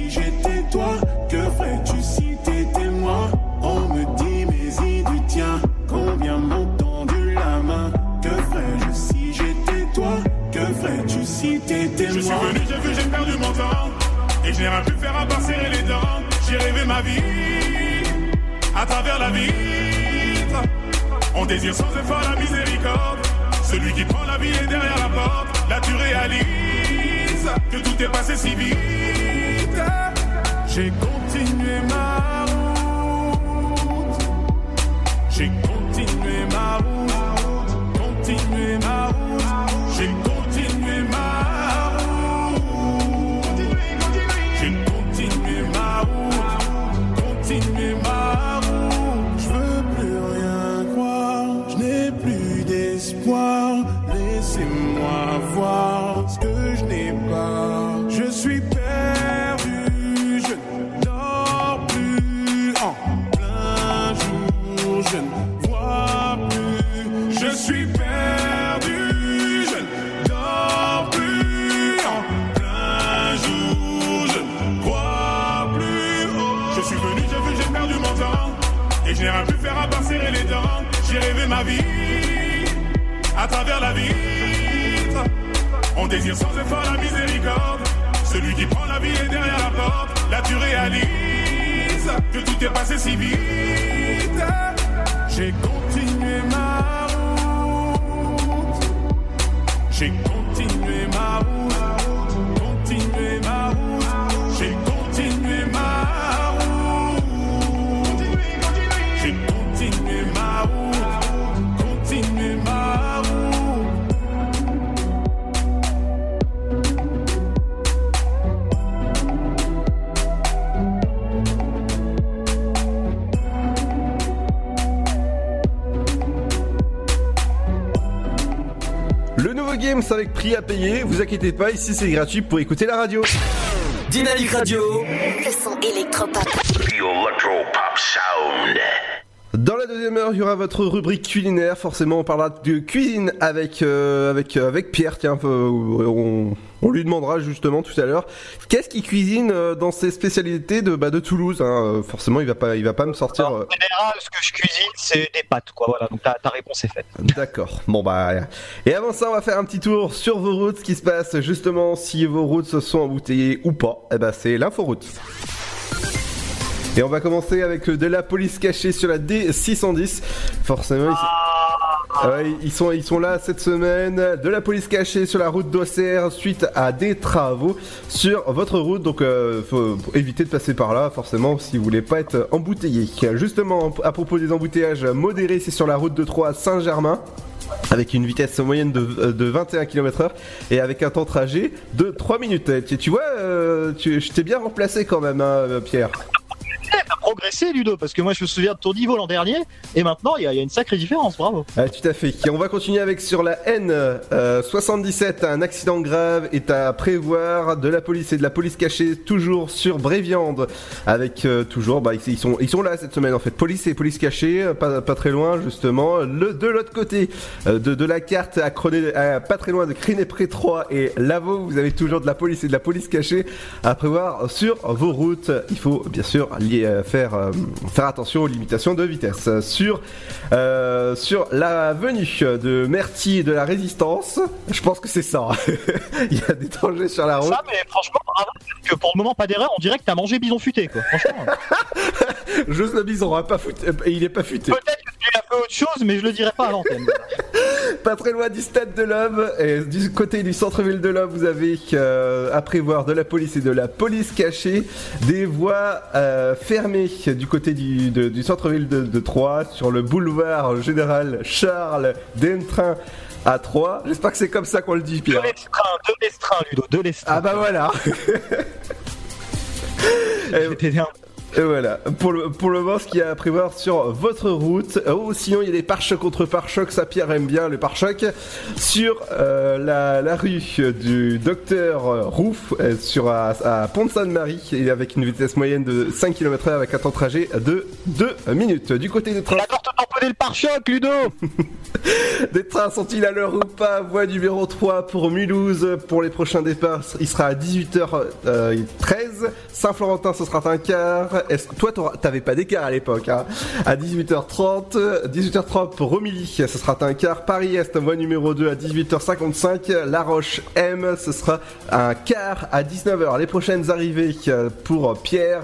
Je suis venu, j'ai vu, j'ai perdu mon temps. Et je n'ai rien pu faire à part serrer les dents. J'ai rêvé ma vie à travers la vitre. On désire sans effort la miséricorde. Celui qui prend la vie est derrière la porte. Là tu réalises que tout est passé si vite. J'ai continué ma route. J'ai continué ma route. Continué ma route. J'ai On désire sans effort la miséricorde. Celui qui prend la vie est derrière la porte. Là tu réalises que tout est passé si vite. J'ai continué ma route. J'ai continué ma route. Avec prix à payer. Vous inquiétez pas, ici c'est gratuit pour écouter la radio. Dynamique Radio. Le son électropop. The Electropop Sound. Dans la deuxième heure, il y aura votre rubrique culinaire. Forcément, on parlera de cuisine avec euh, avec euh, avec Pierre. Tiens, euh, on, on lui demandera justement tout à l'heure qu'est-ce qu'il cuisine dans ses spécialités de bah, de Toulouse. hein? Forcément, il va pas il va pas me sortir. En général, ce que je cuisine, c'est des pâtes, quoi. Voilà, donc ta, ta réponse est faite. D'accord. Bon bah. Et avant ça, on va faire un petit tour sur vos routes, ce qui se passe justement si vos routes se sont embouteillées ou pas. Eh ben c'est l'inforoute. Et on va commencer avec euh, de la police cachée sur la D610. Forcément, ils... Ah ils sont ils sont là cette semaine. De la police cachée sur la route d'Auxerre suite à des travaux sur votre route. Donc euh, éviter de passer par là forcément si vous voulez pas être embouteillé. Justement à propos des embouteillages modérés, c'est sur la route de Troyes à Saint-Germain avec une vitesse moyenne de, euh, de 21 km/h et avec un temps de trajet de 3 minutes. Tu, tu vois, euh, je t'ai bien remplacé quand même, hein, Pierre. T'as progressé, Ludo, parce que moi je me souviens de ton niveau l'an dernier, et maintenant il y, a une sacrée différence, bravo. Ah, tout à fait. On va continuer avec sur la N euh, 77. Un accident grave est à prévoir de la police et de la police cachée toujours sur Bréviande. Avec euh, toujours, bah, ils, sont, ils sont là cette semaine en fait. Police et police cachée, euh, pas, pas très loin justement. Le, de l'autre côté de, la carte, à Croné- à pas très loin de Criné-Pré 3 et Lavaux, vous avez toujours de la police et de la police cachée à prévoir sur vos routes. Il faut bien sûr li- euh, faire, euh, faire attention aux limitations de vitesse. Sur, euh, sur la venue de Merty et de la Résistance, je pense que c'est ça. Il y a des dangers sur la route. Ça, mais franchement, parce que pour le moment, pas d'erreur, on dirait que t'as mangé bison futé, quoi. Franchement. J'ose le bison, hein, pas futé, il est pas futé. Peut-être as fait autre chose, mais je le dirai pas à l'antenne. Pas très loin du stade de l'Homme et du côté du centre-ville de l'Homme, vous avez euh, à prévoir de la police et de la police cachée, des voies euh, fermées du côté du, de- du centre-ville de, de Troyes sur le boulevard général Charles d'Entrain à Troyes. J'espère que c'est comme ça qu'on le dit, Pierre. De l'estrin, de l'estrin, Ludo, de l'estrin. Ah bah voilà. et voilà, pour le, pour le moment, ce qu'il y a à prévoir sur votre route. Oh, sinon, il y a des pare-chocs contre pare-chocs, ça Pierre aime bien le pare-choc. Sur euh, la, la rue du docteur Rouf, euh, sur, à, à Pont-de-Sainte-Marie, et avec une vitesse moyenne de 5 km/h avec un temps de trajet de 2 minutes. Du côté des trains. Le pare-choc, Ludo Des trains sont-ils à l'heure ou pas? Voie numéro 3 pour Mulhouse. Pour les prochains départs, il sera à 18h13. Saint-Florentin, ce sera un quart. Est-ce toi, t'avais pas d'écart à l'époque hein À 18h30. 18h30 pour Romilly, ce sera un quart. Paris-Est, voie numéro 2 à 18h55. La Roche M, ce sera un quart à 19h. Les prochaines arrivées euh, pour Pierre.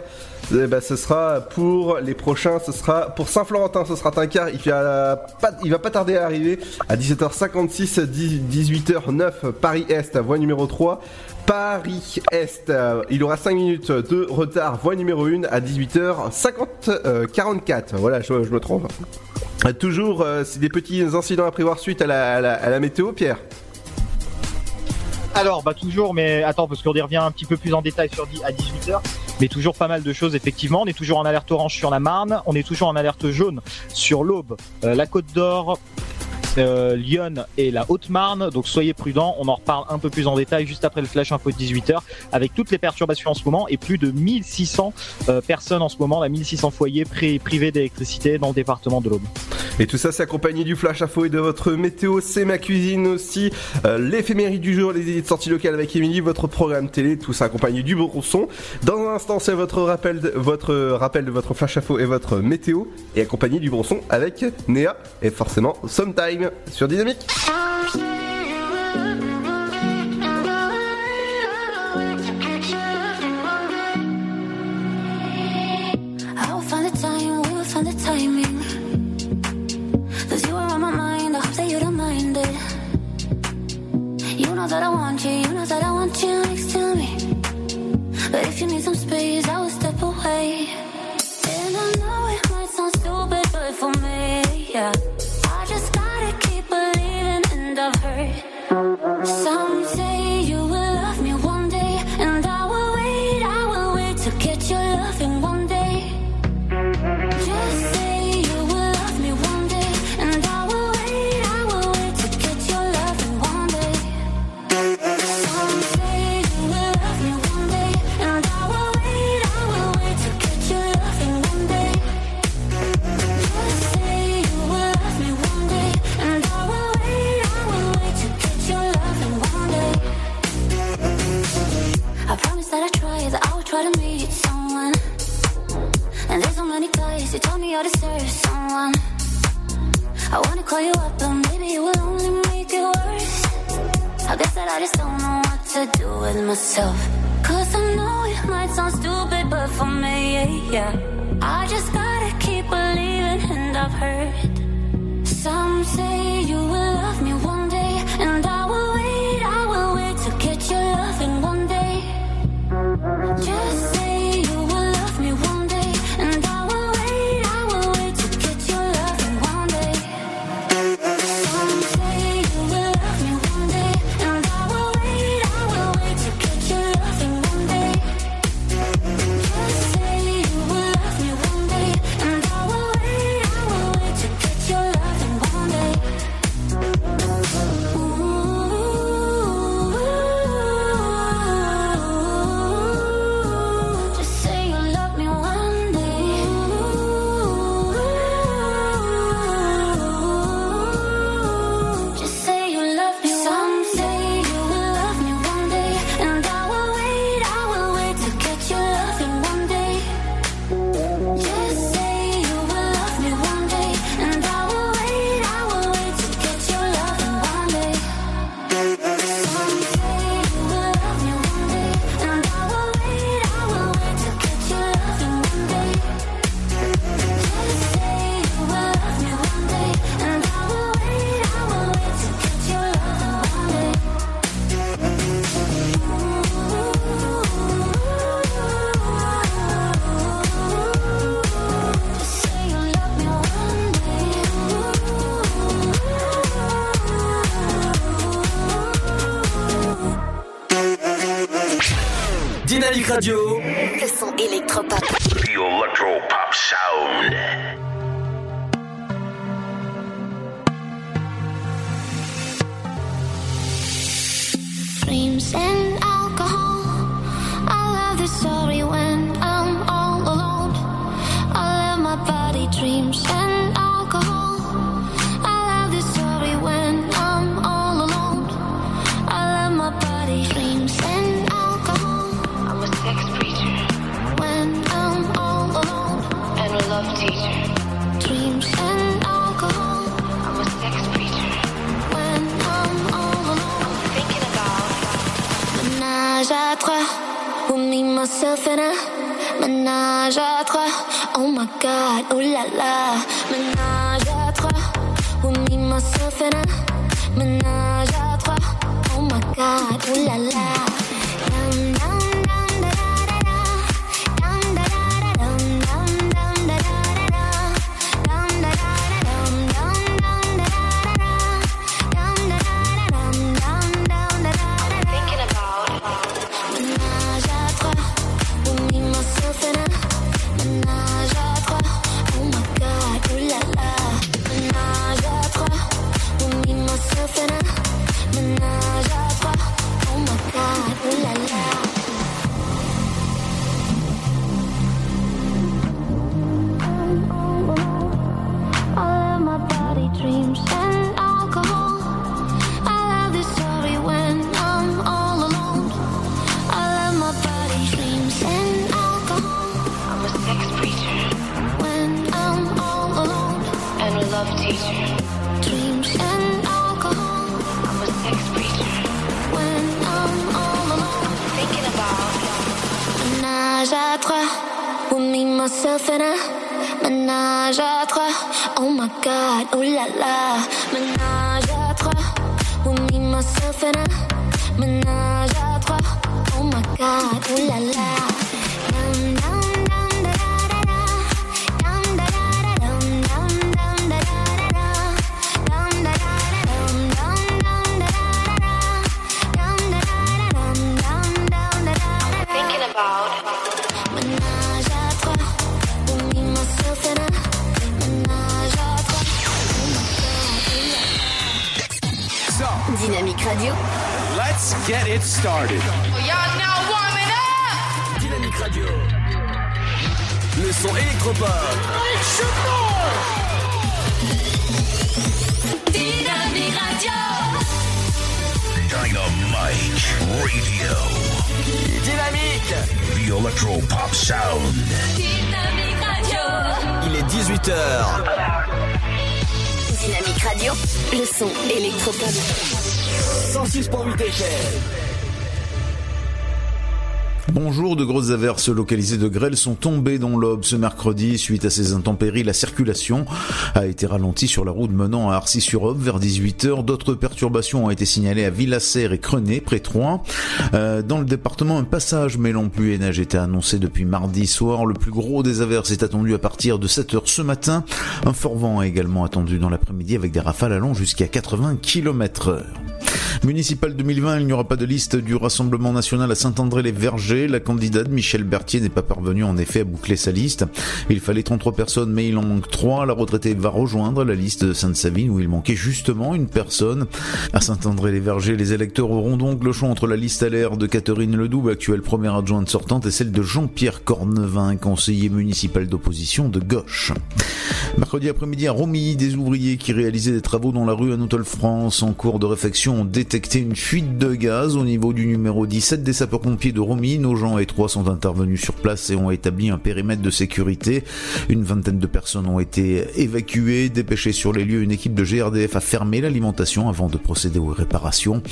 Eh ben, ce sera pour les prochains, ce sera pour Saint-Florentin, ce sera un. Il, va pas, il va pas tarder à arriver à 17h56, 18h09, Paris-Est, voie numéro 3. Paris-Est, euh, il aura 5 minutes de retard, voie numéro 1 à 18h50, euh, 44. Voilà, je, me trompe. Euh, Toujours, euh, c'est des petits incidents à prévoir suite à la météo, Pierre. Alors, bah toujours, mais attends, parce qu'on y revient un petit peu plus en détail sur à 18h. Mais toujours pas mal de choses, effectivement. On est toujours en alerte orange sur la Marne. On est toujours en alerte jaune sur l'Aube, euh, la Côte d'Or, euh, Lyon et la Haute-Marne. Donc soyez prudents. On en reparle un peu plus en détail juste après le flash info de 18h avec toutes les perturbations en ce moment et plus de 1600 euh, personnes en ce moment, là, 1600 foyers pri- privés d'électricité dans le département de l'Aube. Et tout ça, c'est accompagné du flash info et de votre météo. C'est ma cuisine aussi. Euh, L'éphémérie du jour, les idées de sortie locale avec Émilie, votre programme télé, tout ça accompagné du bon son. Dans un instant, c'est votre rappel, de, votre rappel de votre flash info et votre météo. Et accompagné du bon son avec Néa et forcément Sometime sur Dynamique. That I want you, you know that I want you next to. But if you need some space, I will step away. believing and I've heard some say averses localisées de grêle sont tombées dans l'Aube ce mercredi. Suite à ces intempéries, la circulation a été ralentie sur la route menant à Arcy-sur-Aube vers 18h. D'autres perturbations ont été signalées à Villasserre et Crenay, près Troyes. Euh, dans le département, un passage mêlant pluie et neige était annoncé depuis mardi soir. Le plus gros des averses est attendu à partir de 7h ce matin. Un fort vent est également attendu dans l'après-midi avec des rafales allant jusqu'à 80 km heure. Municipal 2020, il n'y aura pas de liste du Rassemblement National à Saint-André-les-Vergers. La candidate Michel Berthier n'est pas parvenue en effet à boucler sa liste. Il fallait 33 personnes, mais il en manque 3. La retraitée va rejoindre la liste de Sainte-Savine où il manquait justement une personne. À Saint-André-les-Vergers, les électeurs auront donc le choix entre la liste à l'air de Catherine Ledoux, actuelle première adjointe sortante, et celle de Jean-Pierre Cornevin, conseiller municipal d'opposition de gauche. Mercredi après-midi à Romilly, des ouvriers qui réalisaient des travaux dans la rue Anatole France en cours de réfection ont détecté une fuite de gaz au niveau du numéro 17 des sapeurs-pompiers de Romilly. Nos gens et trois sont sur place et ont établi un périmètre de sécurité. Une vingtaine de personnes ont été évacuées, dépêchées sur les lieux. Une équipe de GRDF a fermé l'alimentation avant de procéder aux réparations.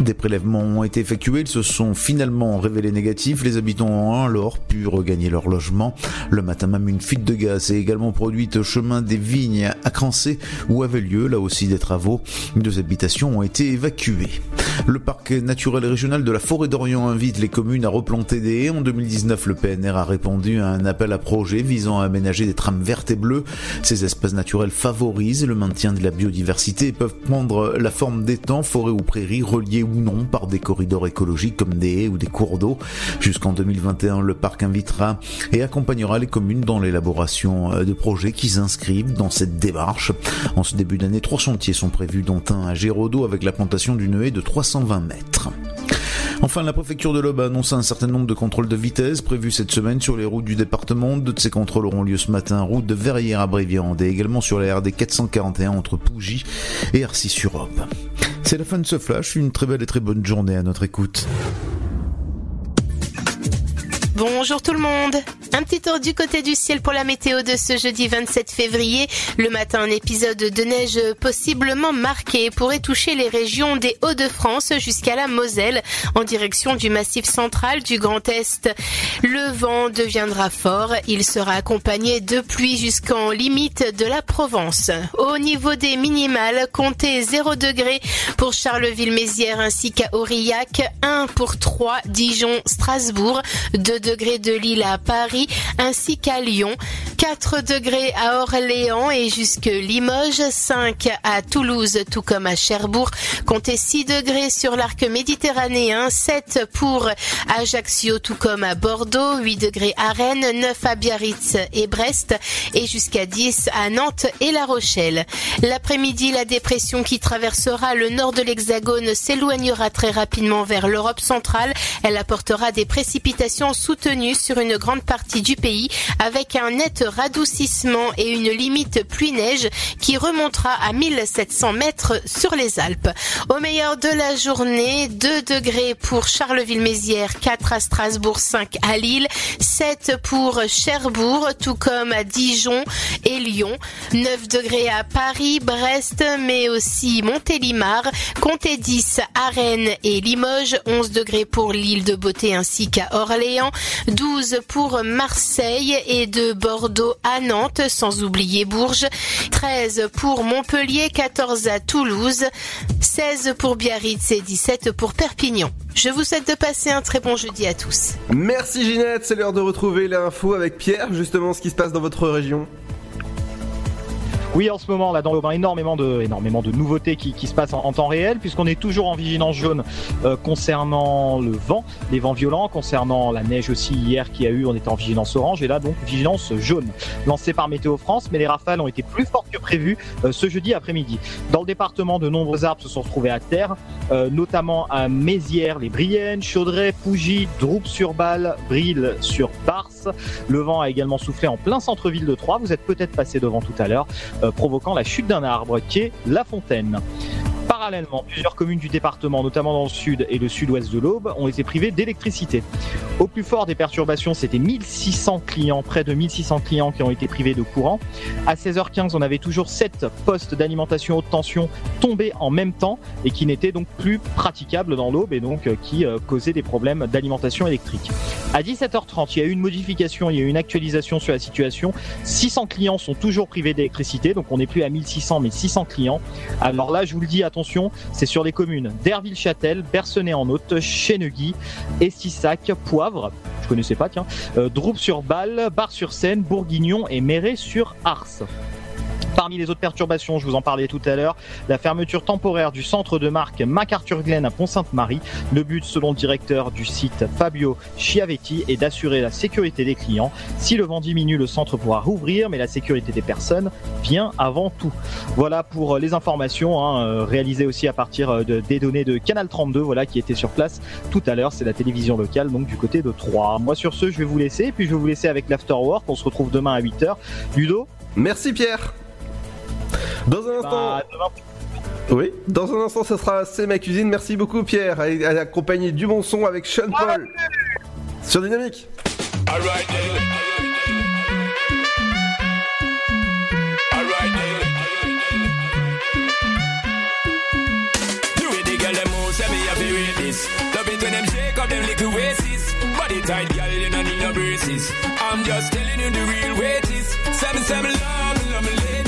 Des prélèvements ont été effectués. Ils se sont finalement révélés négatifs. Les habitants ont alors pu regagner leur logement. Le matin même, une fuite de gaz s'est également produite au chemin des Vignes à Crancé où avait lieu là aussi des travaux. Deux habitations ont été évacuées. Le parc naturel régional de la forêt d'Orient invite les communes à replanter des haies. En 2019, le PNR a répondu à un appel à projet visant à aménager des trames vertes et bleues. Ces espaces naturels favorisent le maintien de la biodiversité et peuvent prendre la forme d'étangs, forêts ou prairies reliés ou non par des corridors écologiques comme des haies ou des cours d'eau. Jusqu'en 2021, le parc invitera et accompagnera les communes dans l'élaboration de projets qui s'inscrivent dans cette démarche. En ce début d'année, trois chantiers sont prévus, dont un à Géraudot avec la plantation d'une haie de 320 mètres. Enfin, la préfecture de l'Aube a annoncé un certain nombre de contrôles de vitesse prévus cette semaine sur les routes du département. Deux de ces contrôles auront lieu ce matin, route de Verrières à Bréviande et également sur la RD 441 entre Pougy et Arcy-sur-Aube. C'est la fin de ce flash, une très belle et très bonne journée à notre écoute. Bonjour tout le monde Un petit tour du côté du ciel pour la météo de ce jeudi 27 février. Le matin, un épisode de neige possiblement marqué pourrait toucher les régions des Hauts-de-France jusqu'à la Moselle en direction du massif central du Grand Est. Le vent deviendra fort. Il sera accompagné de pluie jusqu'en limite de la Provence. Au niveau des minimales, comptez 0 degré pour Charleville-Mézières ainsi qu'à Aurillac, 1 pour 3, Dijon, Strasbourg, 2 degrés de Lille à Paris ainsi qu'à Lyon, 4 degrés à Orléans et jusque Limoges, 5 à Toulouse tout comme à Cherbourg, comptez 6 degrés sur l'arc méditerranéen, 7 pour Ajaccio tout comme à Bordeaux, 8 degrés à Rennes, 9 à Biarritz et Brest et jusqu'à 10 à Nantes et La Rochelle. L'après-midi, la dépression qui traversera le nord de l'Hexagone s'éloignera très rapidement vers l'Europe centrale. Elle apportera des précipitations soutenues sur une grande partie du pays avec un net radoucissement et une limite pluie-neige qui remontera à 1700 mètres sur les Alpes. Au meilleur de la journée, 2 degrés pour Charleville-Mézières, 4 à Strasbourg, 5 à Lille, 7 pour Cherbourg, tout comme à Dijon et Lyon, 9 degrés à Paris, Brest, mais aussi Montélimar, comptez 10 à Rennes et Limoges, 11 degrés pour l'île de Beauté ainsi qu'à Orléans, 12 pour Marseille et de Bordeaux à Nantes, sans oublier Bourges, 13 pour Montpellier, 14 à Toulouse, 16 pour Biarritz et 17 pour Perpignan. Je vous souhaite de passer un très bon jeudi à tous. Merci Ginette, c'est l'heure de retrouver l'info avec Pierre, justement ce qui se passe dans votre région. Oui, en ce moment, là, dans l'Aube, énormément de, énormément de nouveautés qui, qui se passent en, temps réel, puisqu'on est toujours en vigilance jaune euh, concernant le vent, les vents violents, concernant la neige aussi hier qui a eu, on était en vigilance orange, et là donc vigilance jaune, lancée par Météo France, mais les rafales ont été plus fortes que prévu euh, ce jeudi après-midi. Dans le département, de nombreux arbres se sont retrouvés à terre, euh, notamment à Mézières, les Briennes, Chaudray, Pougy, Droupe-sur-Balle, Brille sur Barse. Le vent a également soufflé en plein centre-ville de Troyes. Vous êtes peut-être passé devant tout à l'heure, provoquant la chute d'un arbre qui est la fontaine. Par Parallèlement, plusieurs communes du département, notamment dans le sud et le sud-ouest de l'Aube, ont été privées d'électricité. Au plus fort des perturbations, c'était 1600 clients, près de 1600 clients qui ont été privés de courant. À 16h15, on avait toujours 7 postes d'alimentation haute tension tombés en même temps et qui n'étaient donc plus praticables dans l'Aube et donc euh, qui euh, causaient des problèmes d'alimentation électrique. À 17h30, il y a eu une modification, il y a eu une actualisation sur la situation. 600 clients sont toujours privés d'électricité, donc on n'est plus à 1600 mais 600 clients. Alors là, je vous le dis, attention, c'est sur les communes d'Herville-Châtel, Bercenay-en-Haute, Chéneguy, Estissac, Poivre, je connaissais pas, tiens, euh, Droupe-sur-Balle, Bar-sur-Seine, Bourguignon et Méret-sur-Ars. Parmi les autres perturbations, je vous en parlais tout à l'heure, la fermeture temporaire du centre de marque MacArthur Glen à Pont-Sainte-Marie. Le but, selon le directeur du site Fabio Chiavetti, est d'assurer la sécurité des clients. Si le vent diminue, le centre pourra rouvrir, mais la sécurité des personnes vient avant tout. Voilà pour les informations hein, euh, réalisées aussi à partir euh, de, des données de Canal 32, voilà qui était sur place tout à l'heure. C'est la télévision locale, donc du côté de Troyes. Moi, sur ce, je vais vous laisser, puis je vais vous laisser avec l'afterwork. On se retrouve demain à 8h. Ludo? Merci Pierre. Dans un instant. oui, dans un instant, ça sera C'est ma cuisine. Merci beaucoup, Pierre, accompagné du bon son avec Sean Paul sur Dynamique. Body tight, girl, you don't need no braces. I'm just telling you the real way it is. Seven, seven, love, love me,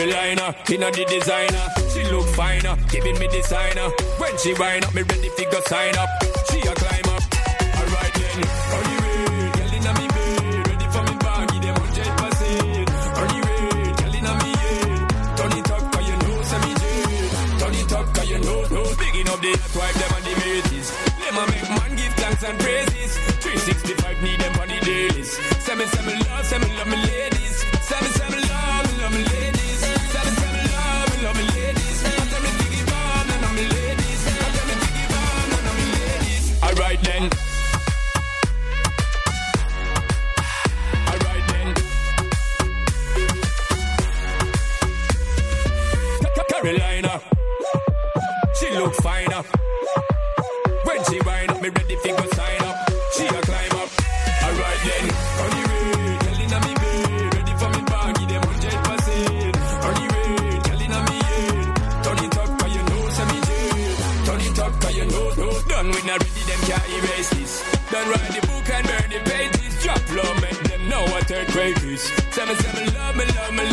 Carolina, inna the designer. She look finer, giving me designer. When she wind up, me ready to go sign up. The them and the. Let make man give thanks and praises. 365 need them on the dailies. Send me, send me love, send me love me ladies. Send me, send me love, me love me ladies. Send me, send me love, me love me ladies. I tell me to give on, of me ladies. I tell me to give of me ladies. Alright then. Them know what third grade is. Seven, seven, love me, love me,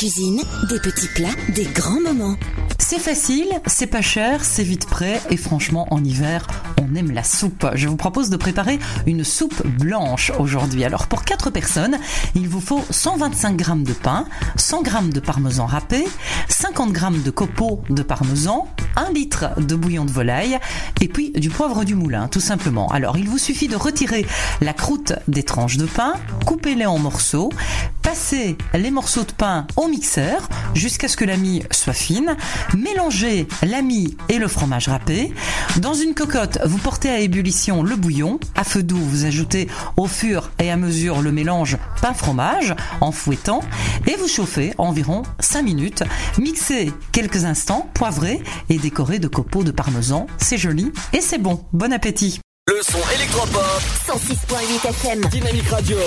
cuisine, des petits plats, des grands moments. C'est facile, c'est pas cher, c'est vite prêt et franchement en hiver on aime la soupe. Je vous propose de préparer une soupe blanche aujourd'hui. Alors pour 4 personnes, il vous faut 125 g de pain, 100 g de parmesan râpé, 50 g de copeaux de parmesan, 1 litre de bouillon de volaille et puis du poivre du moulin tout simplement. Alors il vous suffit de retirer la croûte des tranches de pain, couper-les en morceaux, passer les morceaux de pain au mixeur jusqu'à ce que la mie soit fine, mélanger la mie et le fromage râpé. Dans une cocotte, vous portez à ébullition le bouillon. À feu doux, vous ajoutez au fur et à mesure le mélange pain-fromage en fouettant et vous chauffez environ 5 minutes. Mixez quelques instants, poivrez et décoré de copeaux de parmesan. C'est joli et c'est bon. Bon appétit. Le son électropop. 106.8 FM. Dynamique Radio.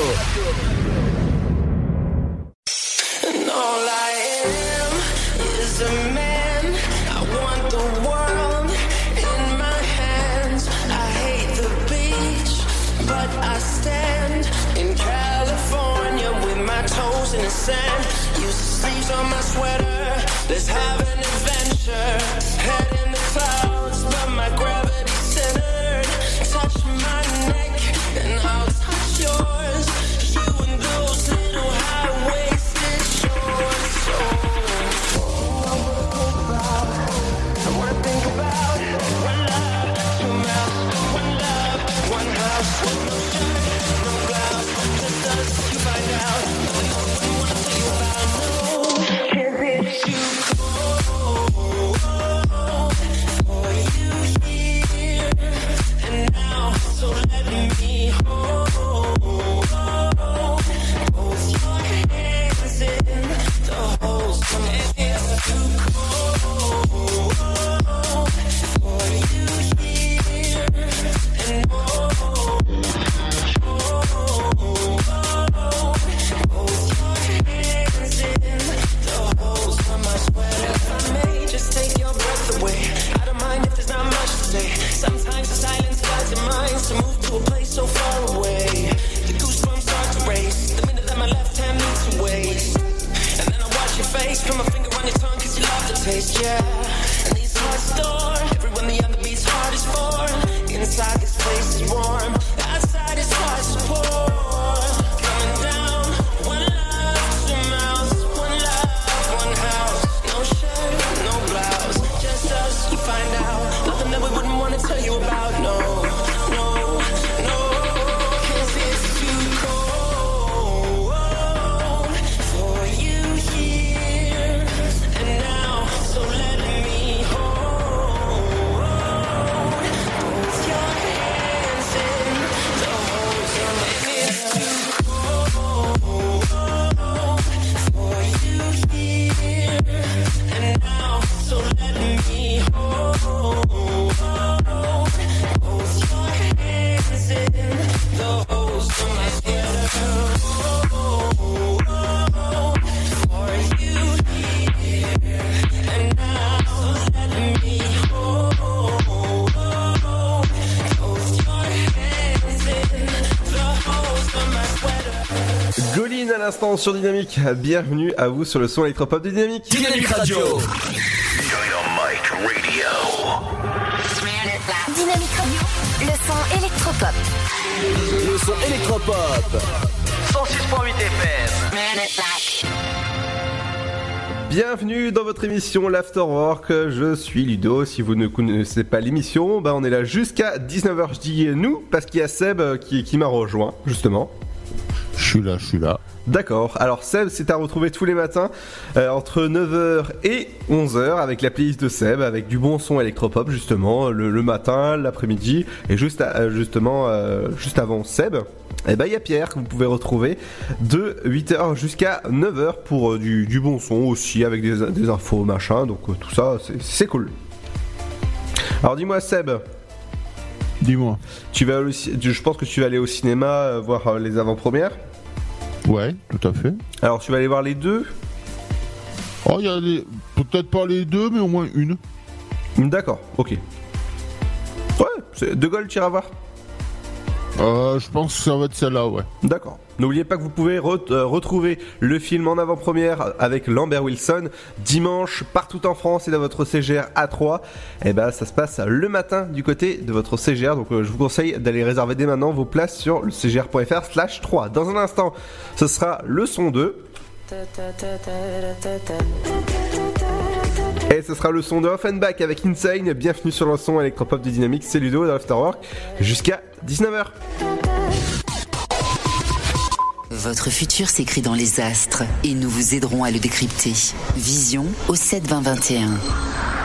in the sand. Used to sleeves on my sweater. L'instant sur Dynamique. Bienvenue à vous sur le son électropop de Dynamique. Dynamique Radio. Dynamite Radio. Dynamique Radio, le son électropop. Le son électropop. 106.8 FM. Bienvenue dans votre émission l'Afterwork. Je suis Ludo. Si vous ne connaissez pas l'émission, bah on est là jusqu'à 19h. Je dis nous parce qu'il y a Seb euh, qui, qui m'a rejoint justement. Je suis là, je suis là. D'accord. Alors Seb, c'est à retrouver tous les matins euh, entre 9h et 11h avec la playlist de Seb, avec du bon son électropop justement le, le matin, l'après-midi et juste à- euh, justement euh, juste avant Seb. Et ben il y a Pierre que vous pouvez retrouver de 8h jusqu'à 9h pour euh, du, du bon son aussi avec des, des infos machin. Donc tout ça c'est- cool. Alors dis-moi Seb. Dis-moi. Tu vas au- je pense que tu vas aller au cinéma voir les avant-premières. Ouais, tout à fait. Alors tu vas aller voir les deux Oh, il y a les... peut-être pas les deux, mais au moins une. D'accord, ok. Ouais, c'est De Gaulle, tu voir Euh, je pense que ça va être celle-là, ouais. D'accord. N'oubliez pas que vous pouvez re- euh, retrouver le film en avant-première avec Lambert Wilson dimanche partout en France et dans votre CGR A3. Et ben ça se passe le matin du côté de votre CGR. Donc euh, je vous conseille d'aller réserver dès maintenant vos places sur le cgr.fr slash 3. Dans un instant, ce sera le son 2. Et ce sera le son de Offenbach avec Insane. Bienvenue sur le son électropop du Dynamique. C'est Ludo dans l'Afterwork jusqu'à 19h. Votre futur s'écrit dans les astres et nous vous aiderons à le décrypter. Vision au 7 20 21.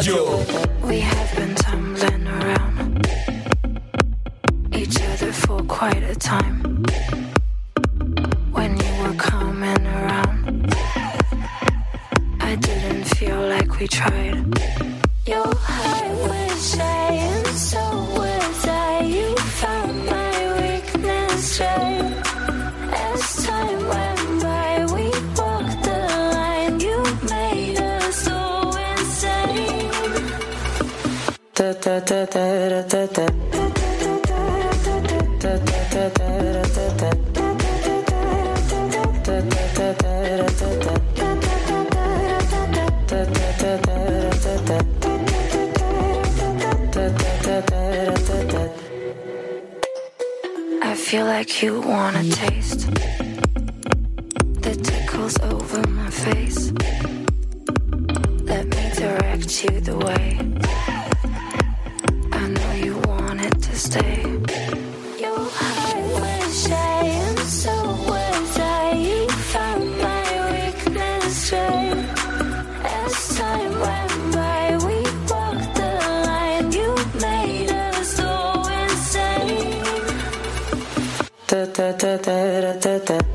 Radio. We have been tumbling around each other for quite a time. When you were coming around, I didn't feel like we tried. Your heart was shy so was I. You found my weakness right. As time went I feel like you wanna taste the tickles over my face. Let me direct you the way. Da da da da da. Da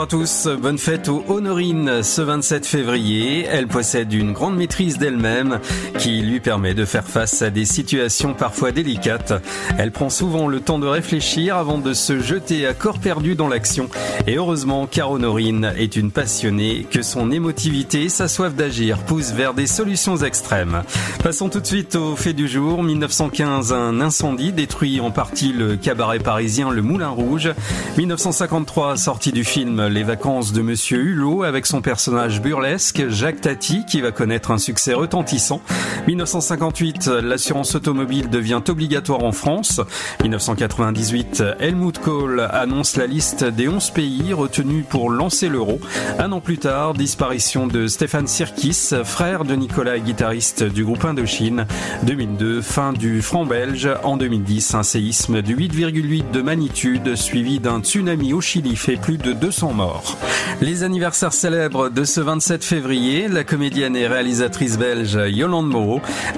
Bonjour à tous, bonne fête aux Honorine ce 27 février. Elle possède une grande maîtrise d'elle-même qui lui permet de faire face à des situations parfois délicates. Elle prend souvent le temps de réfléchir avant de se jeter à corps perdu dans l'action. Et heureusement car Honorine est une passionnée, que son émotivité, sa soif d'agir pousse vers des solutions extrêmes. Passons tout de suite au fait du jour. 1915, un incendie détruit en partie le cabaret parisien Le Moulin Rouge. 1953, sortie du film Les vacances de Monsieur Hulot avec son personnage burlesque Jacques Tati qui va connaître un succès retentissant. 1958, l'assurance automobile devient obligatoire en France. 1998, Helmut Kohl annonce la liste des 11 pays retenus pour lancer l'euro. Un an plus tard, disparition de Stéphane Sirkis, frère de Nicolas, guitariste du groupe Indochine. 2002, fin du franc belge. En 2010, un séisme de 8,8 de magnitude suivi d'un tsunami au Chili fait plus de 200 morts. Les anniversaires célèbres de ce 27 février, la comédienne et réalisatrice belge Yolande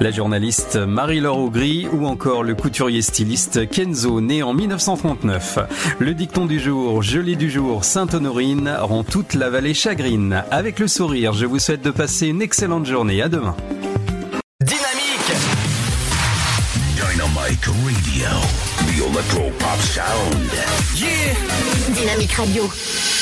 La journaliste Marie-Laure Augry ou encore le couturier styliste Kenzo né en 1939. Le dicton du jour, gelée du jour, Sainte-Honorine rend toute la vallée chagrine. Avec le sourire, je vous souhaite de passer une excellente journée. À demain. Dynamique Dynamite Radio. The Electro Pop Sound. Yeah Dynamique Radio.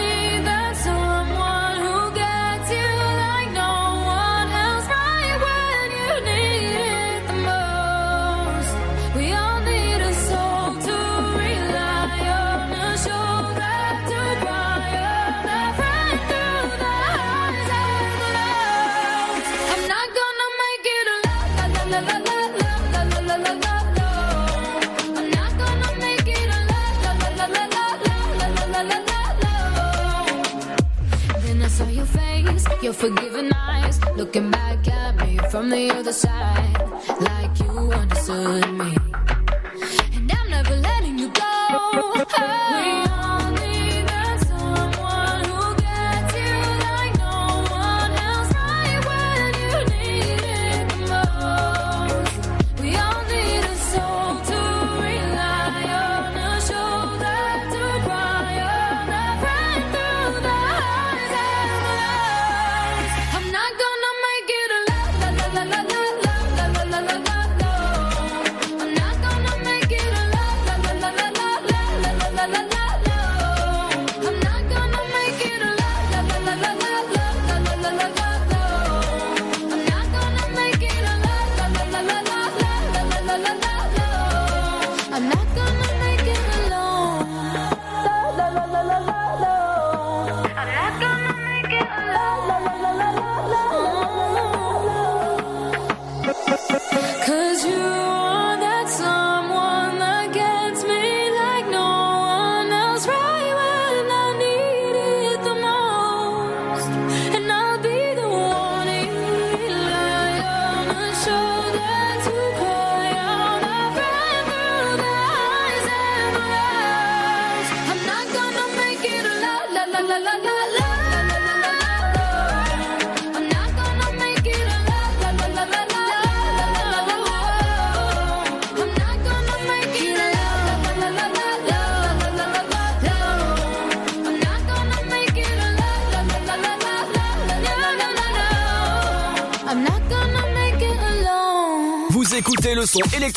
forgiving eyes looking back at me from the other side, like you understood me.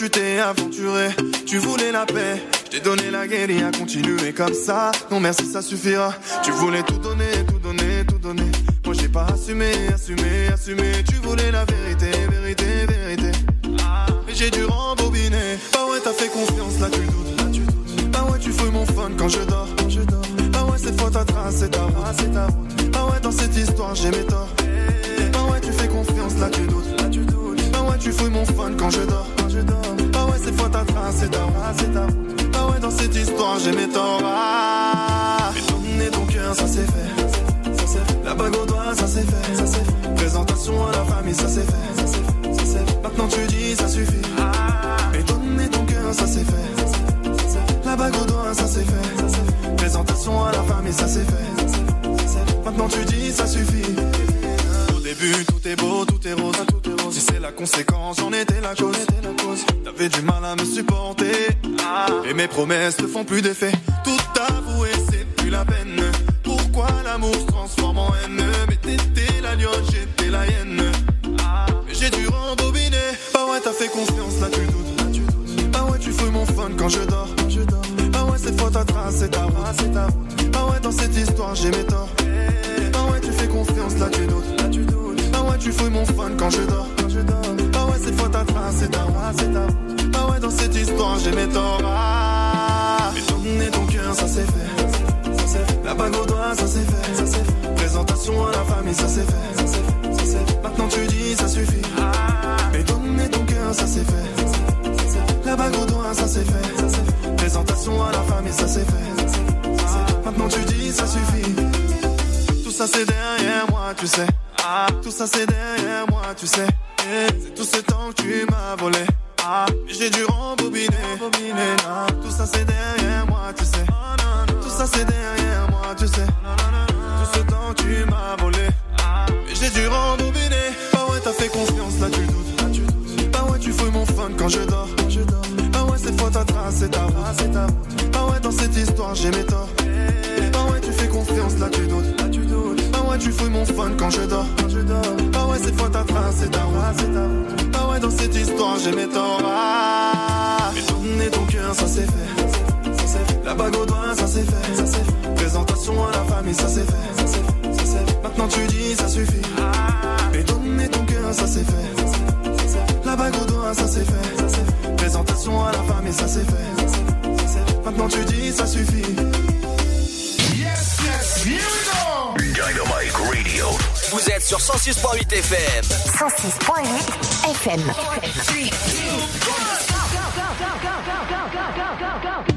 tu t'es aventuré, tu voulais la paix. Je t'ai donné la guerre guérilla, continuer comme ça. Non merci, ça suffira. Tu voulais tout donner ça c'est. La bague au doigt, ça c'est fait. Présentation à la famille, ça c'est fait. Maintenant tu dis, ça suffit. Yes, yes, here we go! Dynamite Radio. Vous êtes sur 106.8 FM. 106.8 FM. 3, 2, 1.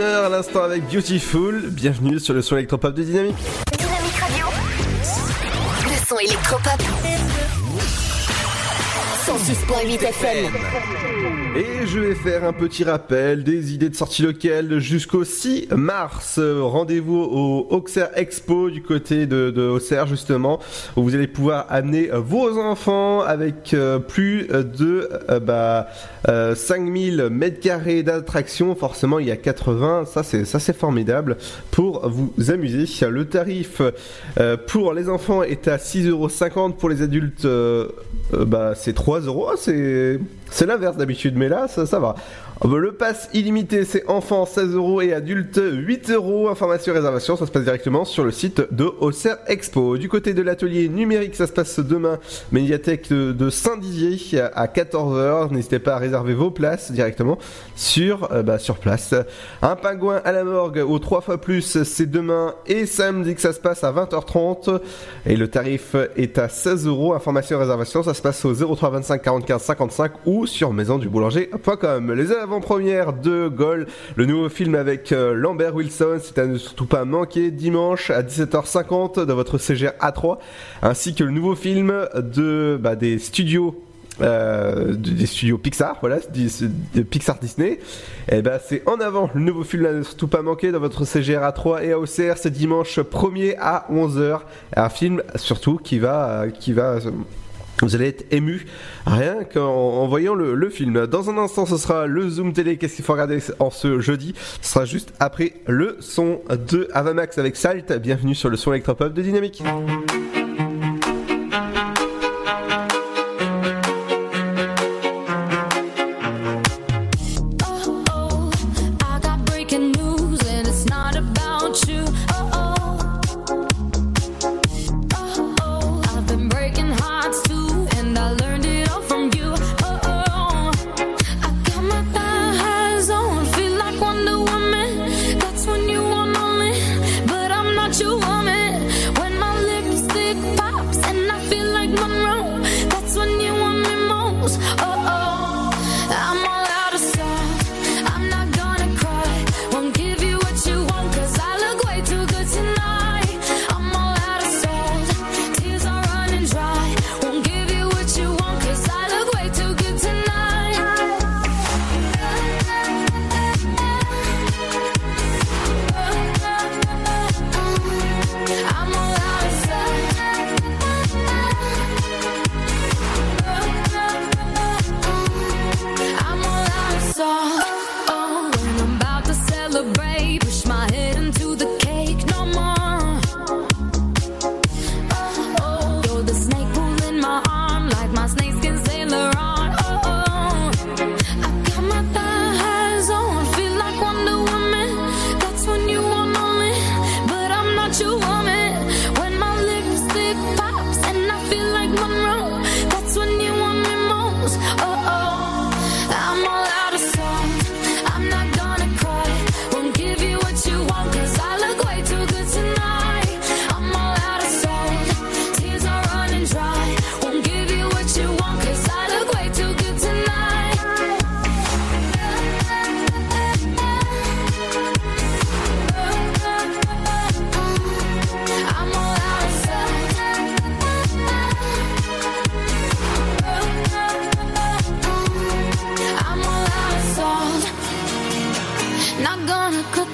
À l'instant avec Beautiful. Bienvenue sur le son électropop de Dynamique. Dynamique Radio. Le son électropop. 106.8 FM. Et je vais faire un petit rappel des idées de sortie locales jusqu'au 6 mars. Rendez-vous au Auxerre Expo du côté de, Auxerre justement, où vous allez pouvoir amener vos enfants avec euh, plus de euh, bah, euh, 5000 mètres carrés d'attraction. Forcément, il y a 80. Ça, c'est ça, c'est formidable pour vous amuser. Le tarif euh, pour les enfants est à 6,50€ pour les adultes. bah, c'est 3 euros. C'est c'est l'inverse d'habitude, mais là, ça, ça va. Oh, bah, Le pass illimité, c'est enfants 16 euros et adultes 8 euros. Information et réservation, ça se passe directement sur le site de Auxerre Expo. Du côté de l'atelier numérique, ça se passe demain, médiathèque de, Saint-Dizier à 14h. N'hésitez pas à réserver vos places directement sur, euh, bah, sur place. Un pingouin à la morgue au 3 fois plus, c'est demain et samedi que ça se passe à 20h30. Et le tarif est à 16 euros. Information et réservation, ça se passe au 03 25 45 55 ou sur maisonduboulanger.com. Les avant-premières de Gaulle, le nouveau film avec euh, Lambert Wilson, c'est à ne surtout pas manquer dimanche à 17h50 dans votre CGR A3, ainsi que le nouveau film de bah, des studios euh, de- des studios Pixar, voilà, de Pixar Disney. Et ben c'est en avant le nouveau film à ne surtout pas manquer dans votre CGR A3 et à OCR, c'est dimanche 1er à 11h. Un film surtout qui va, qui va vous allez être ému rien qu'en en voyant le, le film. Dans un instant, ce sera le Zoom télé. Qu'est-ce qu'il faut regarder en ce jeudi? Ce sera juste après le son de Avamax avec Salt. Bienvenue sur le son électropop de Dynamique. Not gonna cry,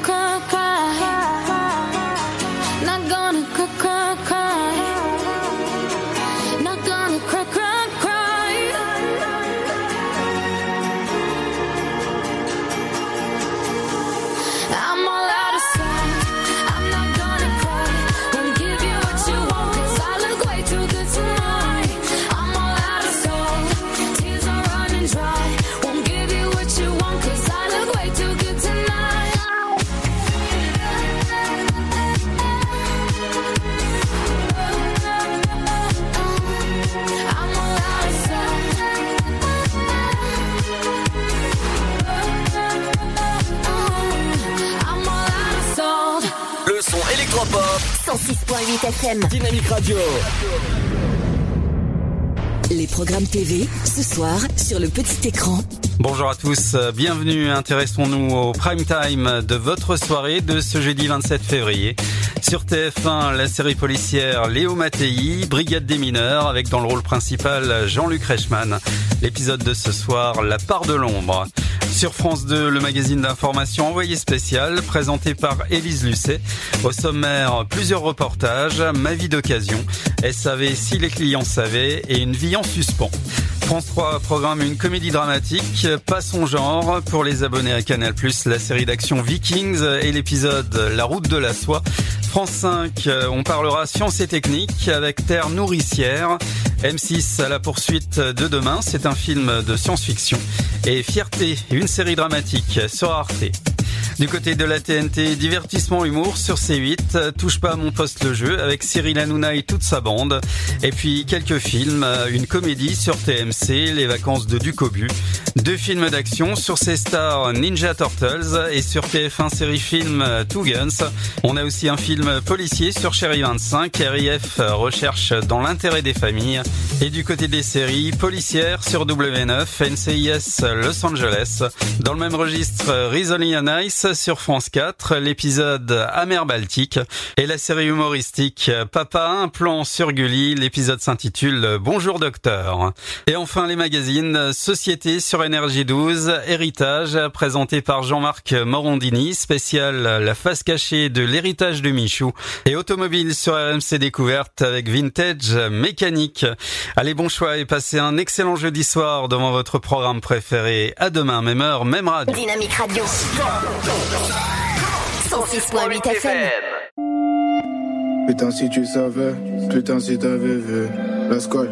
106.8 FM. Dynamique Radio. Les programmes TV, ce soir, sur le petit écran. Bonjour à tous, bienvenue. Intéressons-nous au prime time de votre soirée de ce jeudi 27 février. Sur TF1, la série policière Léo Mattei, Brigade des mineurs, avec dans le rôle principal Jean-Luc Reichmann. L'épisode de ce soir, La part de l'ombre. Sur France 2, le magazine d'information envoyé spécial, présenté par Élise Lucet. Au sommaire, plusieurs reportages, Ma vie d'occasion, SAV si les clients savaient et Une vie en suspens. France 3 programme une comédie dramatique, pas son genre. Pour les abonnés à Canal+, la série d'action Vikings et l'épisode La route de la soie. France 5, euh, on parlera sciences et techniques avec Terre nourricière. M6 à la poursuite de demain, c'est un film de science-fiction. Et Fierté, une série dramatique sur Arte. Du côté de la TNT, divertissement humour sur C8, touche pas à mon poste le jeu avec Cyril Hanouna et toute sa bande. Et puis quelques films, une comédie sur TMC, les vacances de Ducobu. Deux films d'action sur ces stars Ninja Turtles et sur TF1 série film Two Guns. On a aussi un film policier sur Chéri 25, RIF recherche dans l'intérêt des familles. Et du côté des séries, policières sur W9, NCIS Los Angeles. Dans le même registre, Rizzoli on Ice sur France 4, l'épisode Amer Baltique et la série humoristique Papa un plan sur Gulli, l'épisode s'intitule Bonjour Docteur. Et enfin les magazines Société sur Énergie 12, Héritage présenté par Jean-Marc Morondini, spécial La face cachée de l'héritage de Michou et Automobile sur RMC Découverte avec Vintage Mécanique. Allez bon choix et passez un excellent jeudi soir devant votre programme préféré. À demain, même heure, même radio. Dynamique Radio. 106.8 FM. Putain si tu savais, putain si t'avais vu la scolle.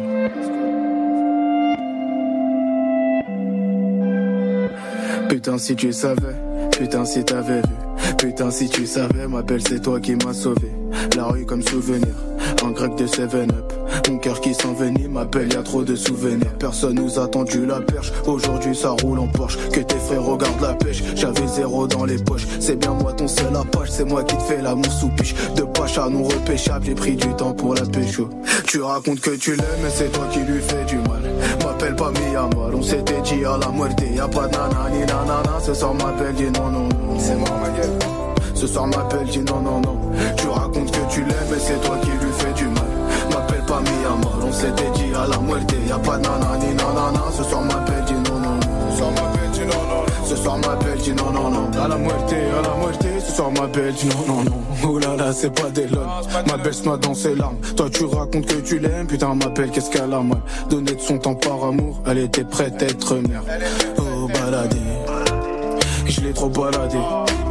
Putain si tu savais, putain si t'avais vu, putain si tu savais, ma belle c'est toi qui m'as sauvé. La rue comme souvenir, un grec de 7-up. Mon cœur qui s'envenime, ma belle, y a trop de souvenirs. Personne nous a tendu la perche, aujourd'hui ça roule en Porsche. Que tes frères regardent la pêche, j'avais zéro dans les poches. C'est bien moi ton seul apache, c'est moi qui te fais l'amour sous piche. De pacha non repêchable, j'ai pris du temps pour la pécho. Tu racontes que tu l'aimes, mais c'est toi qui lui fais du mal. M'appelle pas Miyamar, on s'était dit à la muerte. Y'a pas de nanani nanana, ce soir m'appelle, dis non, non, non. C'est mort ma gueule. Ce soir m'appelle, dis non, non, non. Tu racontes que tu l'aimes, mais c'est toi qui lui fais du mal. M'appelle pas Miyamar, on s'était dit à la muerte. Y'a pas nanani nanana, ce soir m'appelle, dis non, non, non. Ce soir m'appelle, dis non, non. Ce soir m'appelle, dis non, non, non. À la muerte, à la muerte, ce soir m'appelle, dis non, non, non. Oh là là, c'est pas des lols. Ma belle se dans ses larmes. Toi, tu racontes que tu l'aimes, putain, m'appelle, qu'est-ce qu'elle a mal. Donner de son temps par amour, elle était prête à être mère. Trop baladé.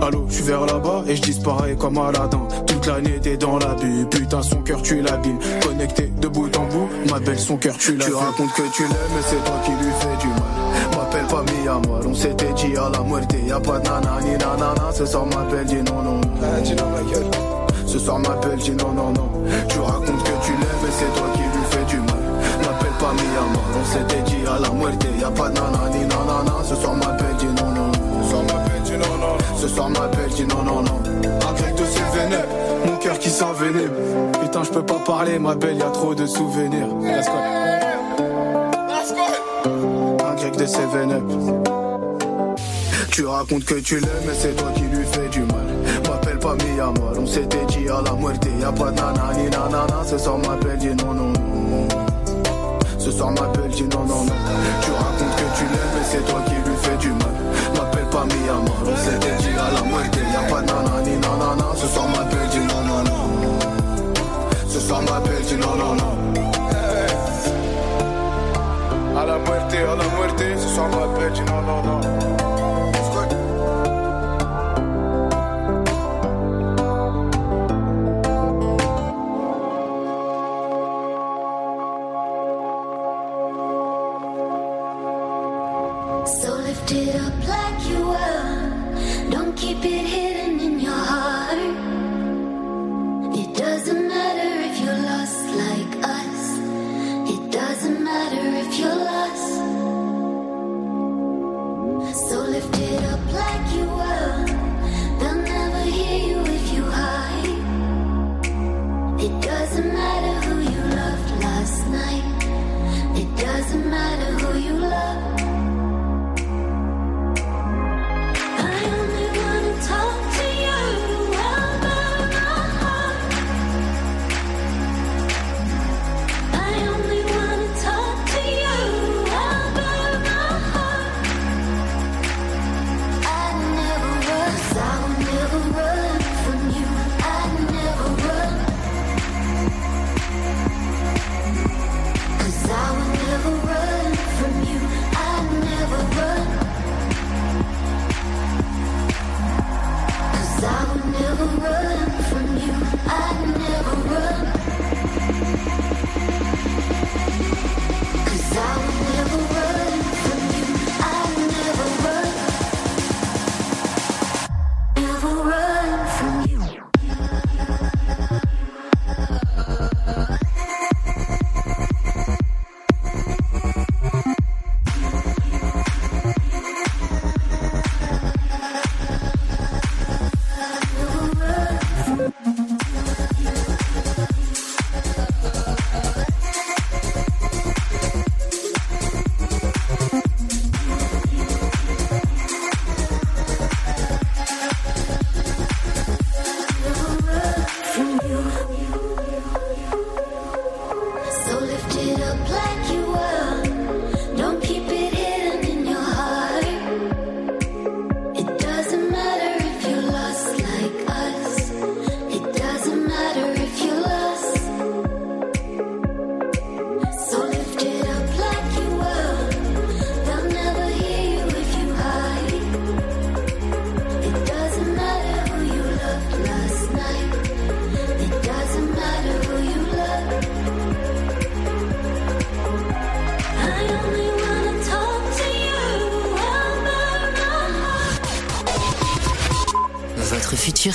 Allô, je suis vers là-bas et je disparais comme Aladdin. Toute l'année t'es dans la bulle, putain son cœur tu l'abîmes. Connecté de bout en bout, ma belle son cœur tu l'as. Tu racontes que tu l'aimes, mais c'est toi qui lui fais du mal. M'appelle pas Miyamar, on s'était dit à la muerte. Y'a pas de nanani nanana, ce soir m'appelle, dis non non. Dis non ma gueule. Ce soir m'appelle, dis non non non. Tu racontes que tu l'aimes, mais c'est toi qui lui fais du mal. M'appelle pas Miyamar, on s'était dit à la muerte. Y'a pas de nanani nanana, ce soir m'appelle, dis non non. Ce soir soir m'appelle, dis non non non. Grec de ses vénères, mon cœur qui s'envenime. Putain, je peux pas parler, ma belle, y a trop de souvenirs. Un grec de 7-up. Tu racontes que tu l'aimes, mais c'est toi qui lui fais du mal. M'appelle pas Miyamar, on s'était dit à la muerte. Y'a pas de nanani nanana, ce soir m'appelle, dis non, non, non. Ce soir m'appelle, dis non, non, non. Tu racontes que tu l'aimes, mais c'est toi qui lui fais du mal. On s'était dit à la muerte. Y'a pas nanani nanana, ce soir m'appelle, dis non, non, non. Ce soir m'appelle, dis non, non, non. À la muerte, à la muerte, ce soir m'appelle, dis non, non, non.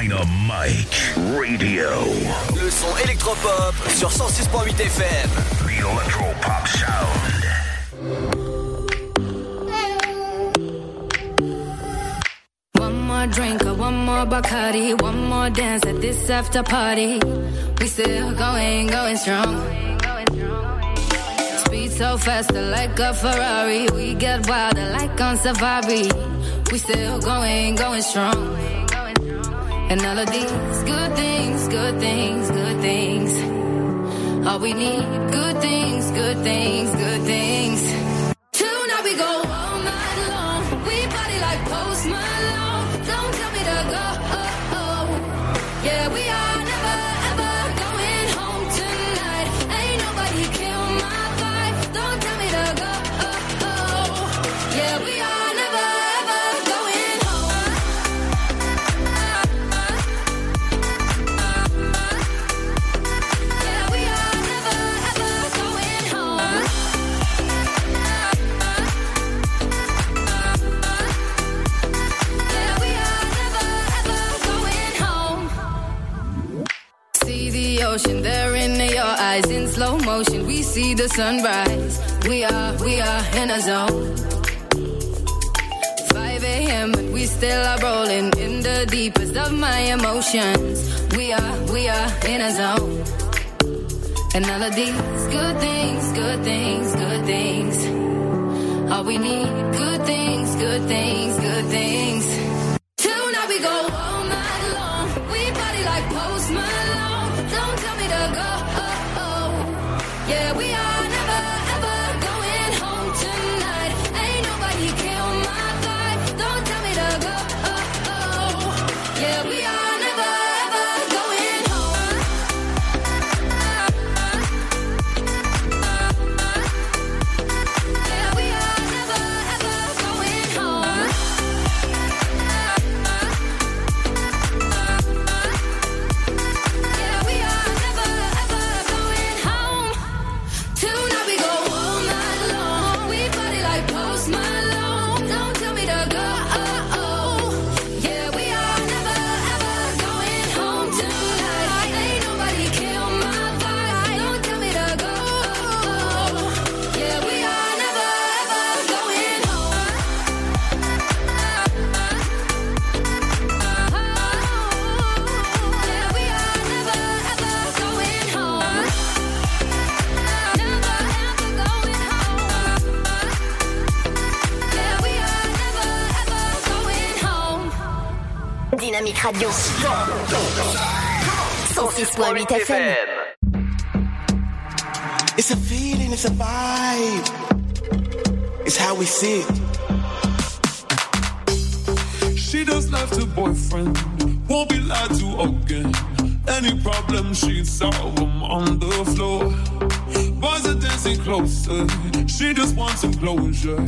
Dynamite Radio. Le son électropop sur 106.8 FM. The Electropop Sound. One more drink or one more Bacardi, one more dance at this after party. We still going, going strong. Speed so faster like a Ferrari. We get wilder like on safari. We still going, going strong. And all of these good things, good things, good things. All we need, good things, good things, good things. Tonight we go ocean there in your eyes in slow motion. We see the sunrise. We are, we are in a zone. 5 a.m. and we still are rolling in the deepest of my emotions. We are, we are in a zone. And all of these good things, good things, good things. All we need, good things, good things, good things. 106.8 FM. It's a feeling, it's a vibe. It's how we see it. She does life to boyfriend, won't be lied to again. Any problem she'd solve them on the floor. Boys are dancing closer, she just wants some closure.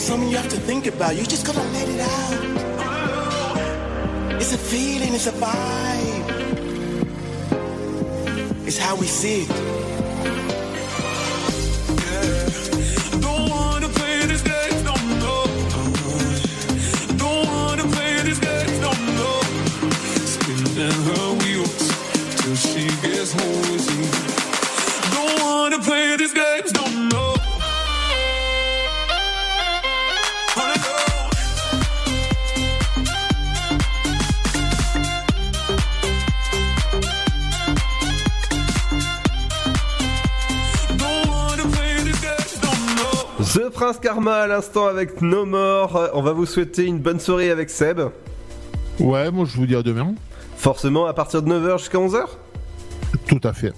It's not something you have to think about. You just gotta let it out. It's a feeling, it's a vibe. It's how we see it. Prince Karma à l'instant avec No More. On va vous souhaiter une bonne soirée avec Seb. Ouais, moi je vous dis à demain. Forcément à partir de 9h jusqu'à 11h Tout à fait.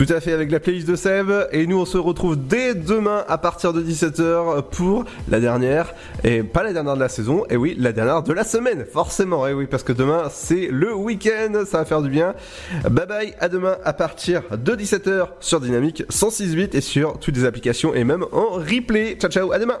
Tout à fait avec la playlist de Seb. Et nous on se retrouve dès demain à partir de 17h pour la dernière. Et pas la dernière de la saison, et oui, la dernière de la semaine. Forcément, et oui, parce que demain c'est le week-end, ça va faire du bien. Bye bye, à demain à partir de 17h sur Dynamique 106.8 et sur toutes les applications et même en replay. Ciao ciao, à demain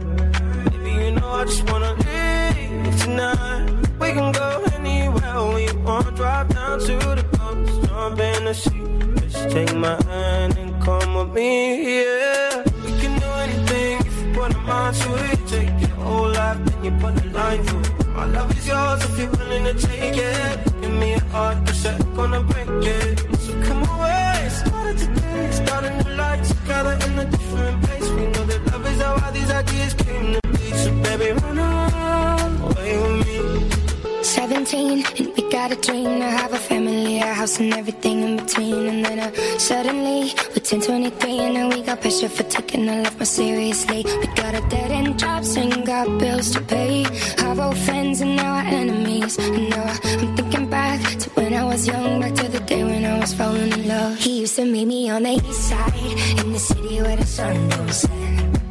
Know I just wanna leave tonight. We can go anywhere we want. Drive down to the coast, jump in the sea. Just take my hand and come with me, yeah. We can do anything if you put a mind to it. Take your whole life and you put a line through it. My love is yours if you're willing to take it. Give me a heart to set, gonna break it. So come away, started today, starting new life together in a different place. We know that love is how all these ideas came to. So baby, run away with me. 17 and we got a dream to have a family, a house and everything in between. And then uh, suddenly we're 10, 23 and now we got pressure for taking our life more seriously. We got a dead end jobs and got bills to pay. Our old friends and now our enemies. And now I'm thinking back to when I was young, back to the day when I was falling in love. He used to meet me on the east side in the city where the sun don't set.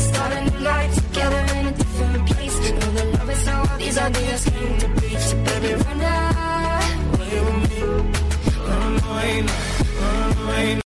starting to taste, start a life together in a different place. Know the love is how these ideas came to be. So baby, run away with me. Run away now.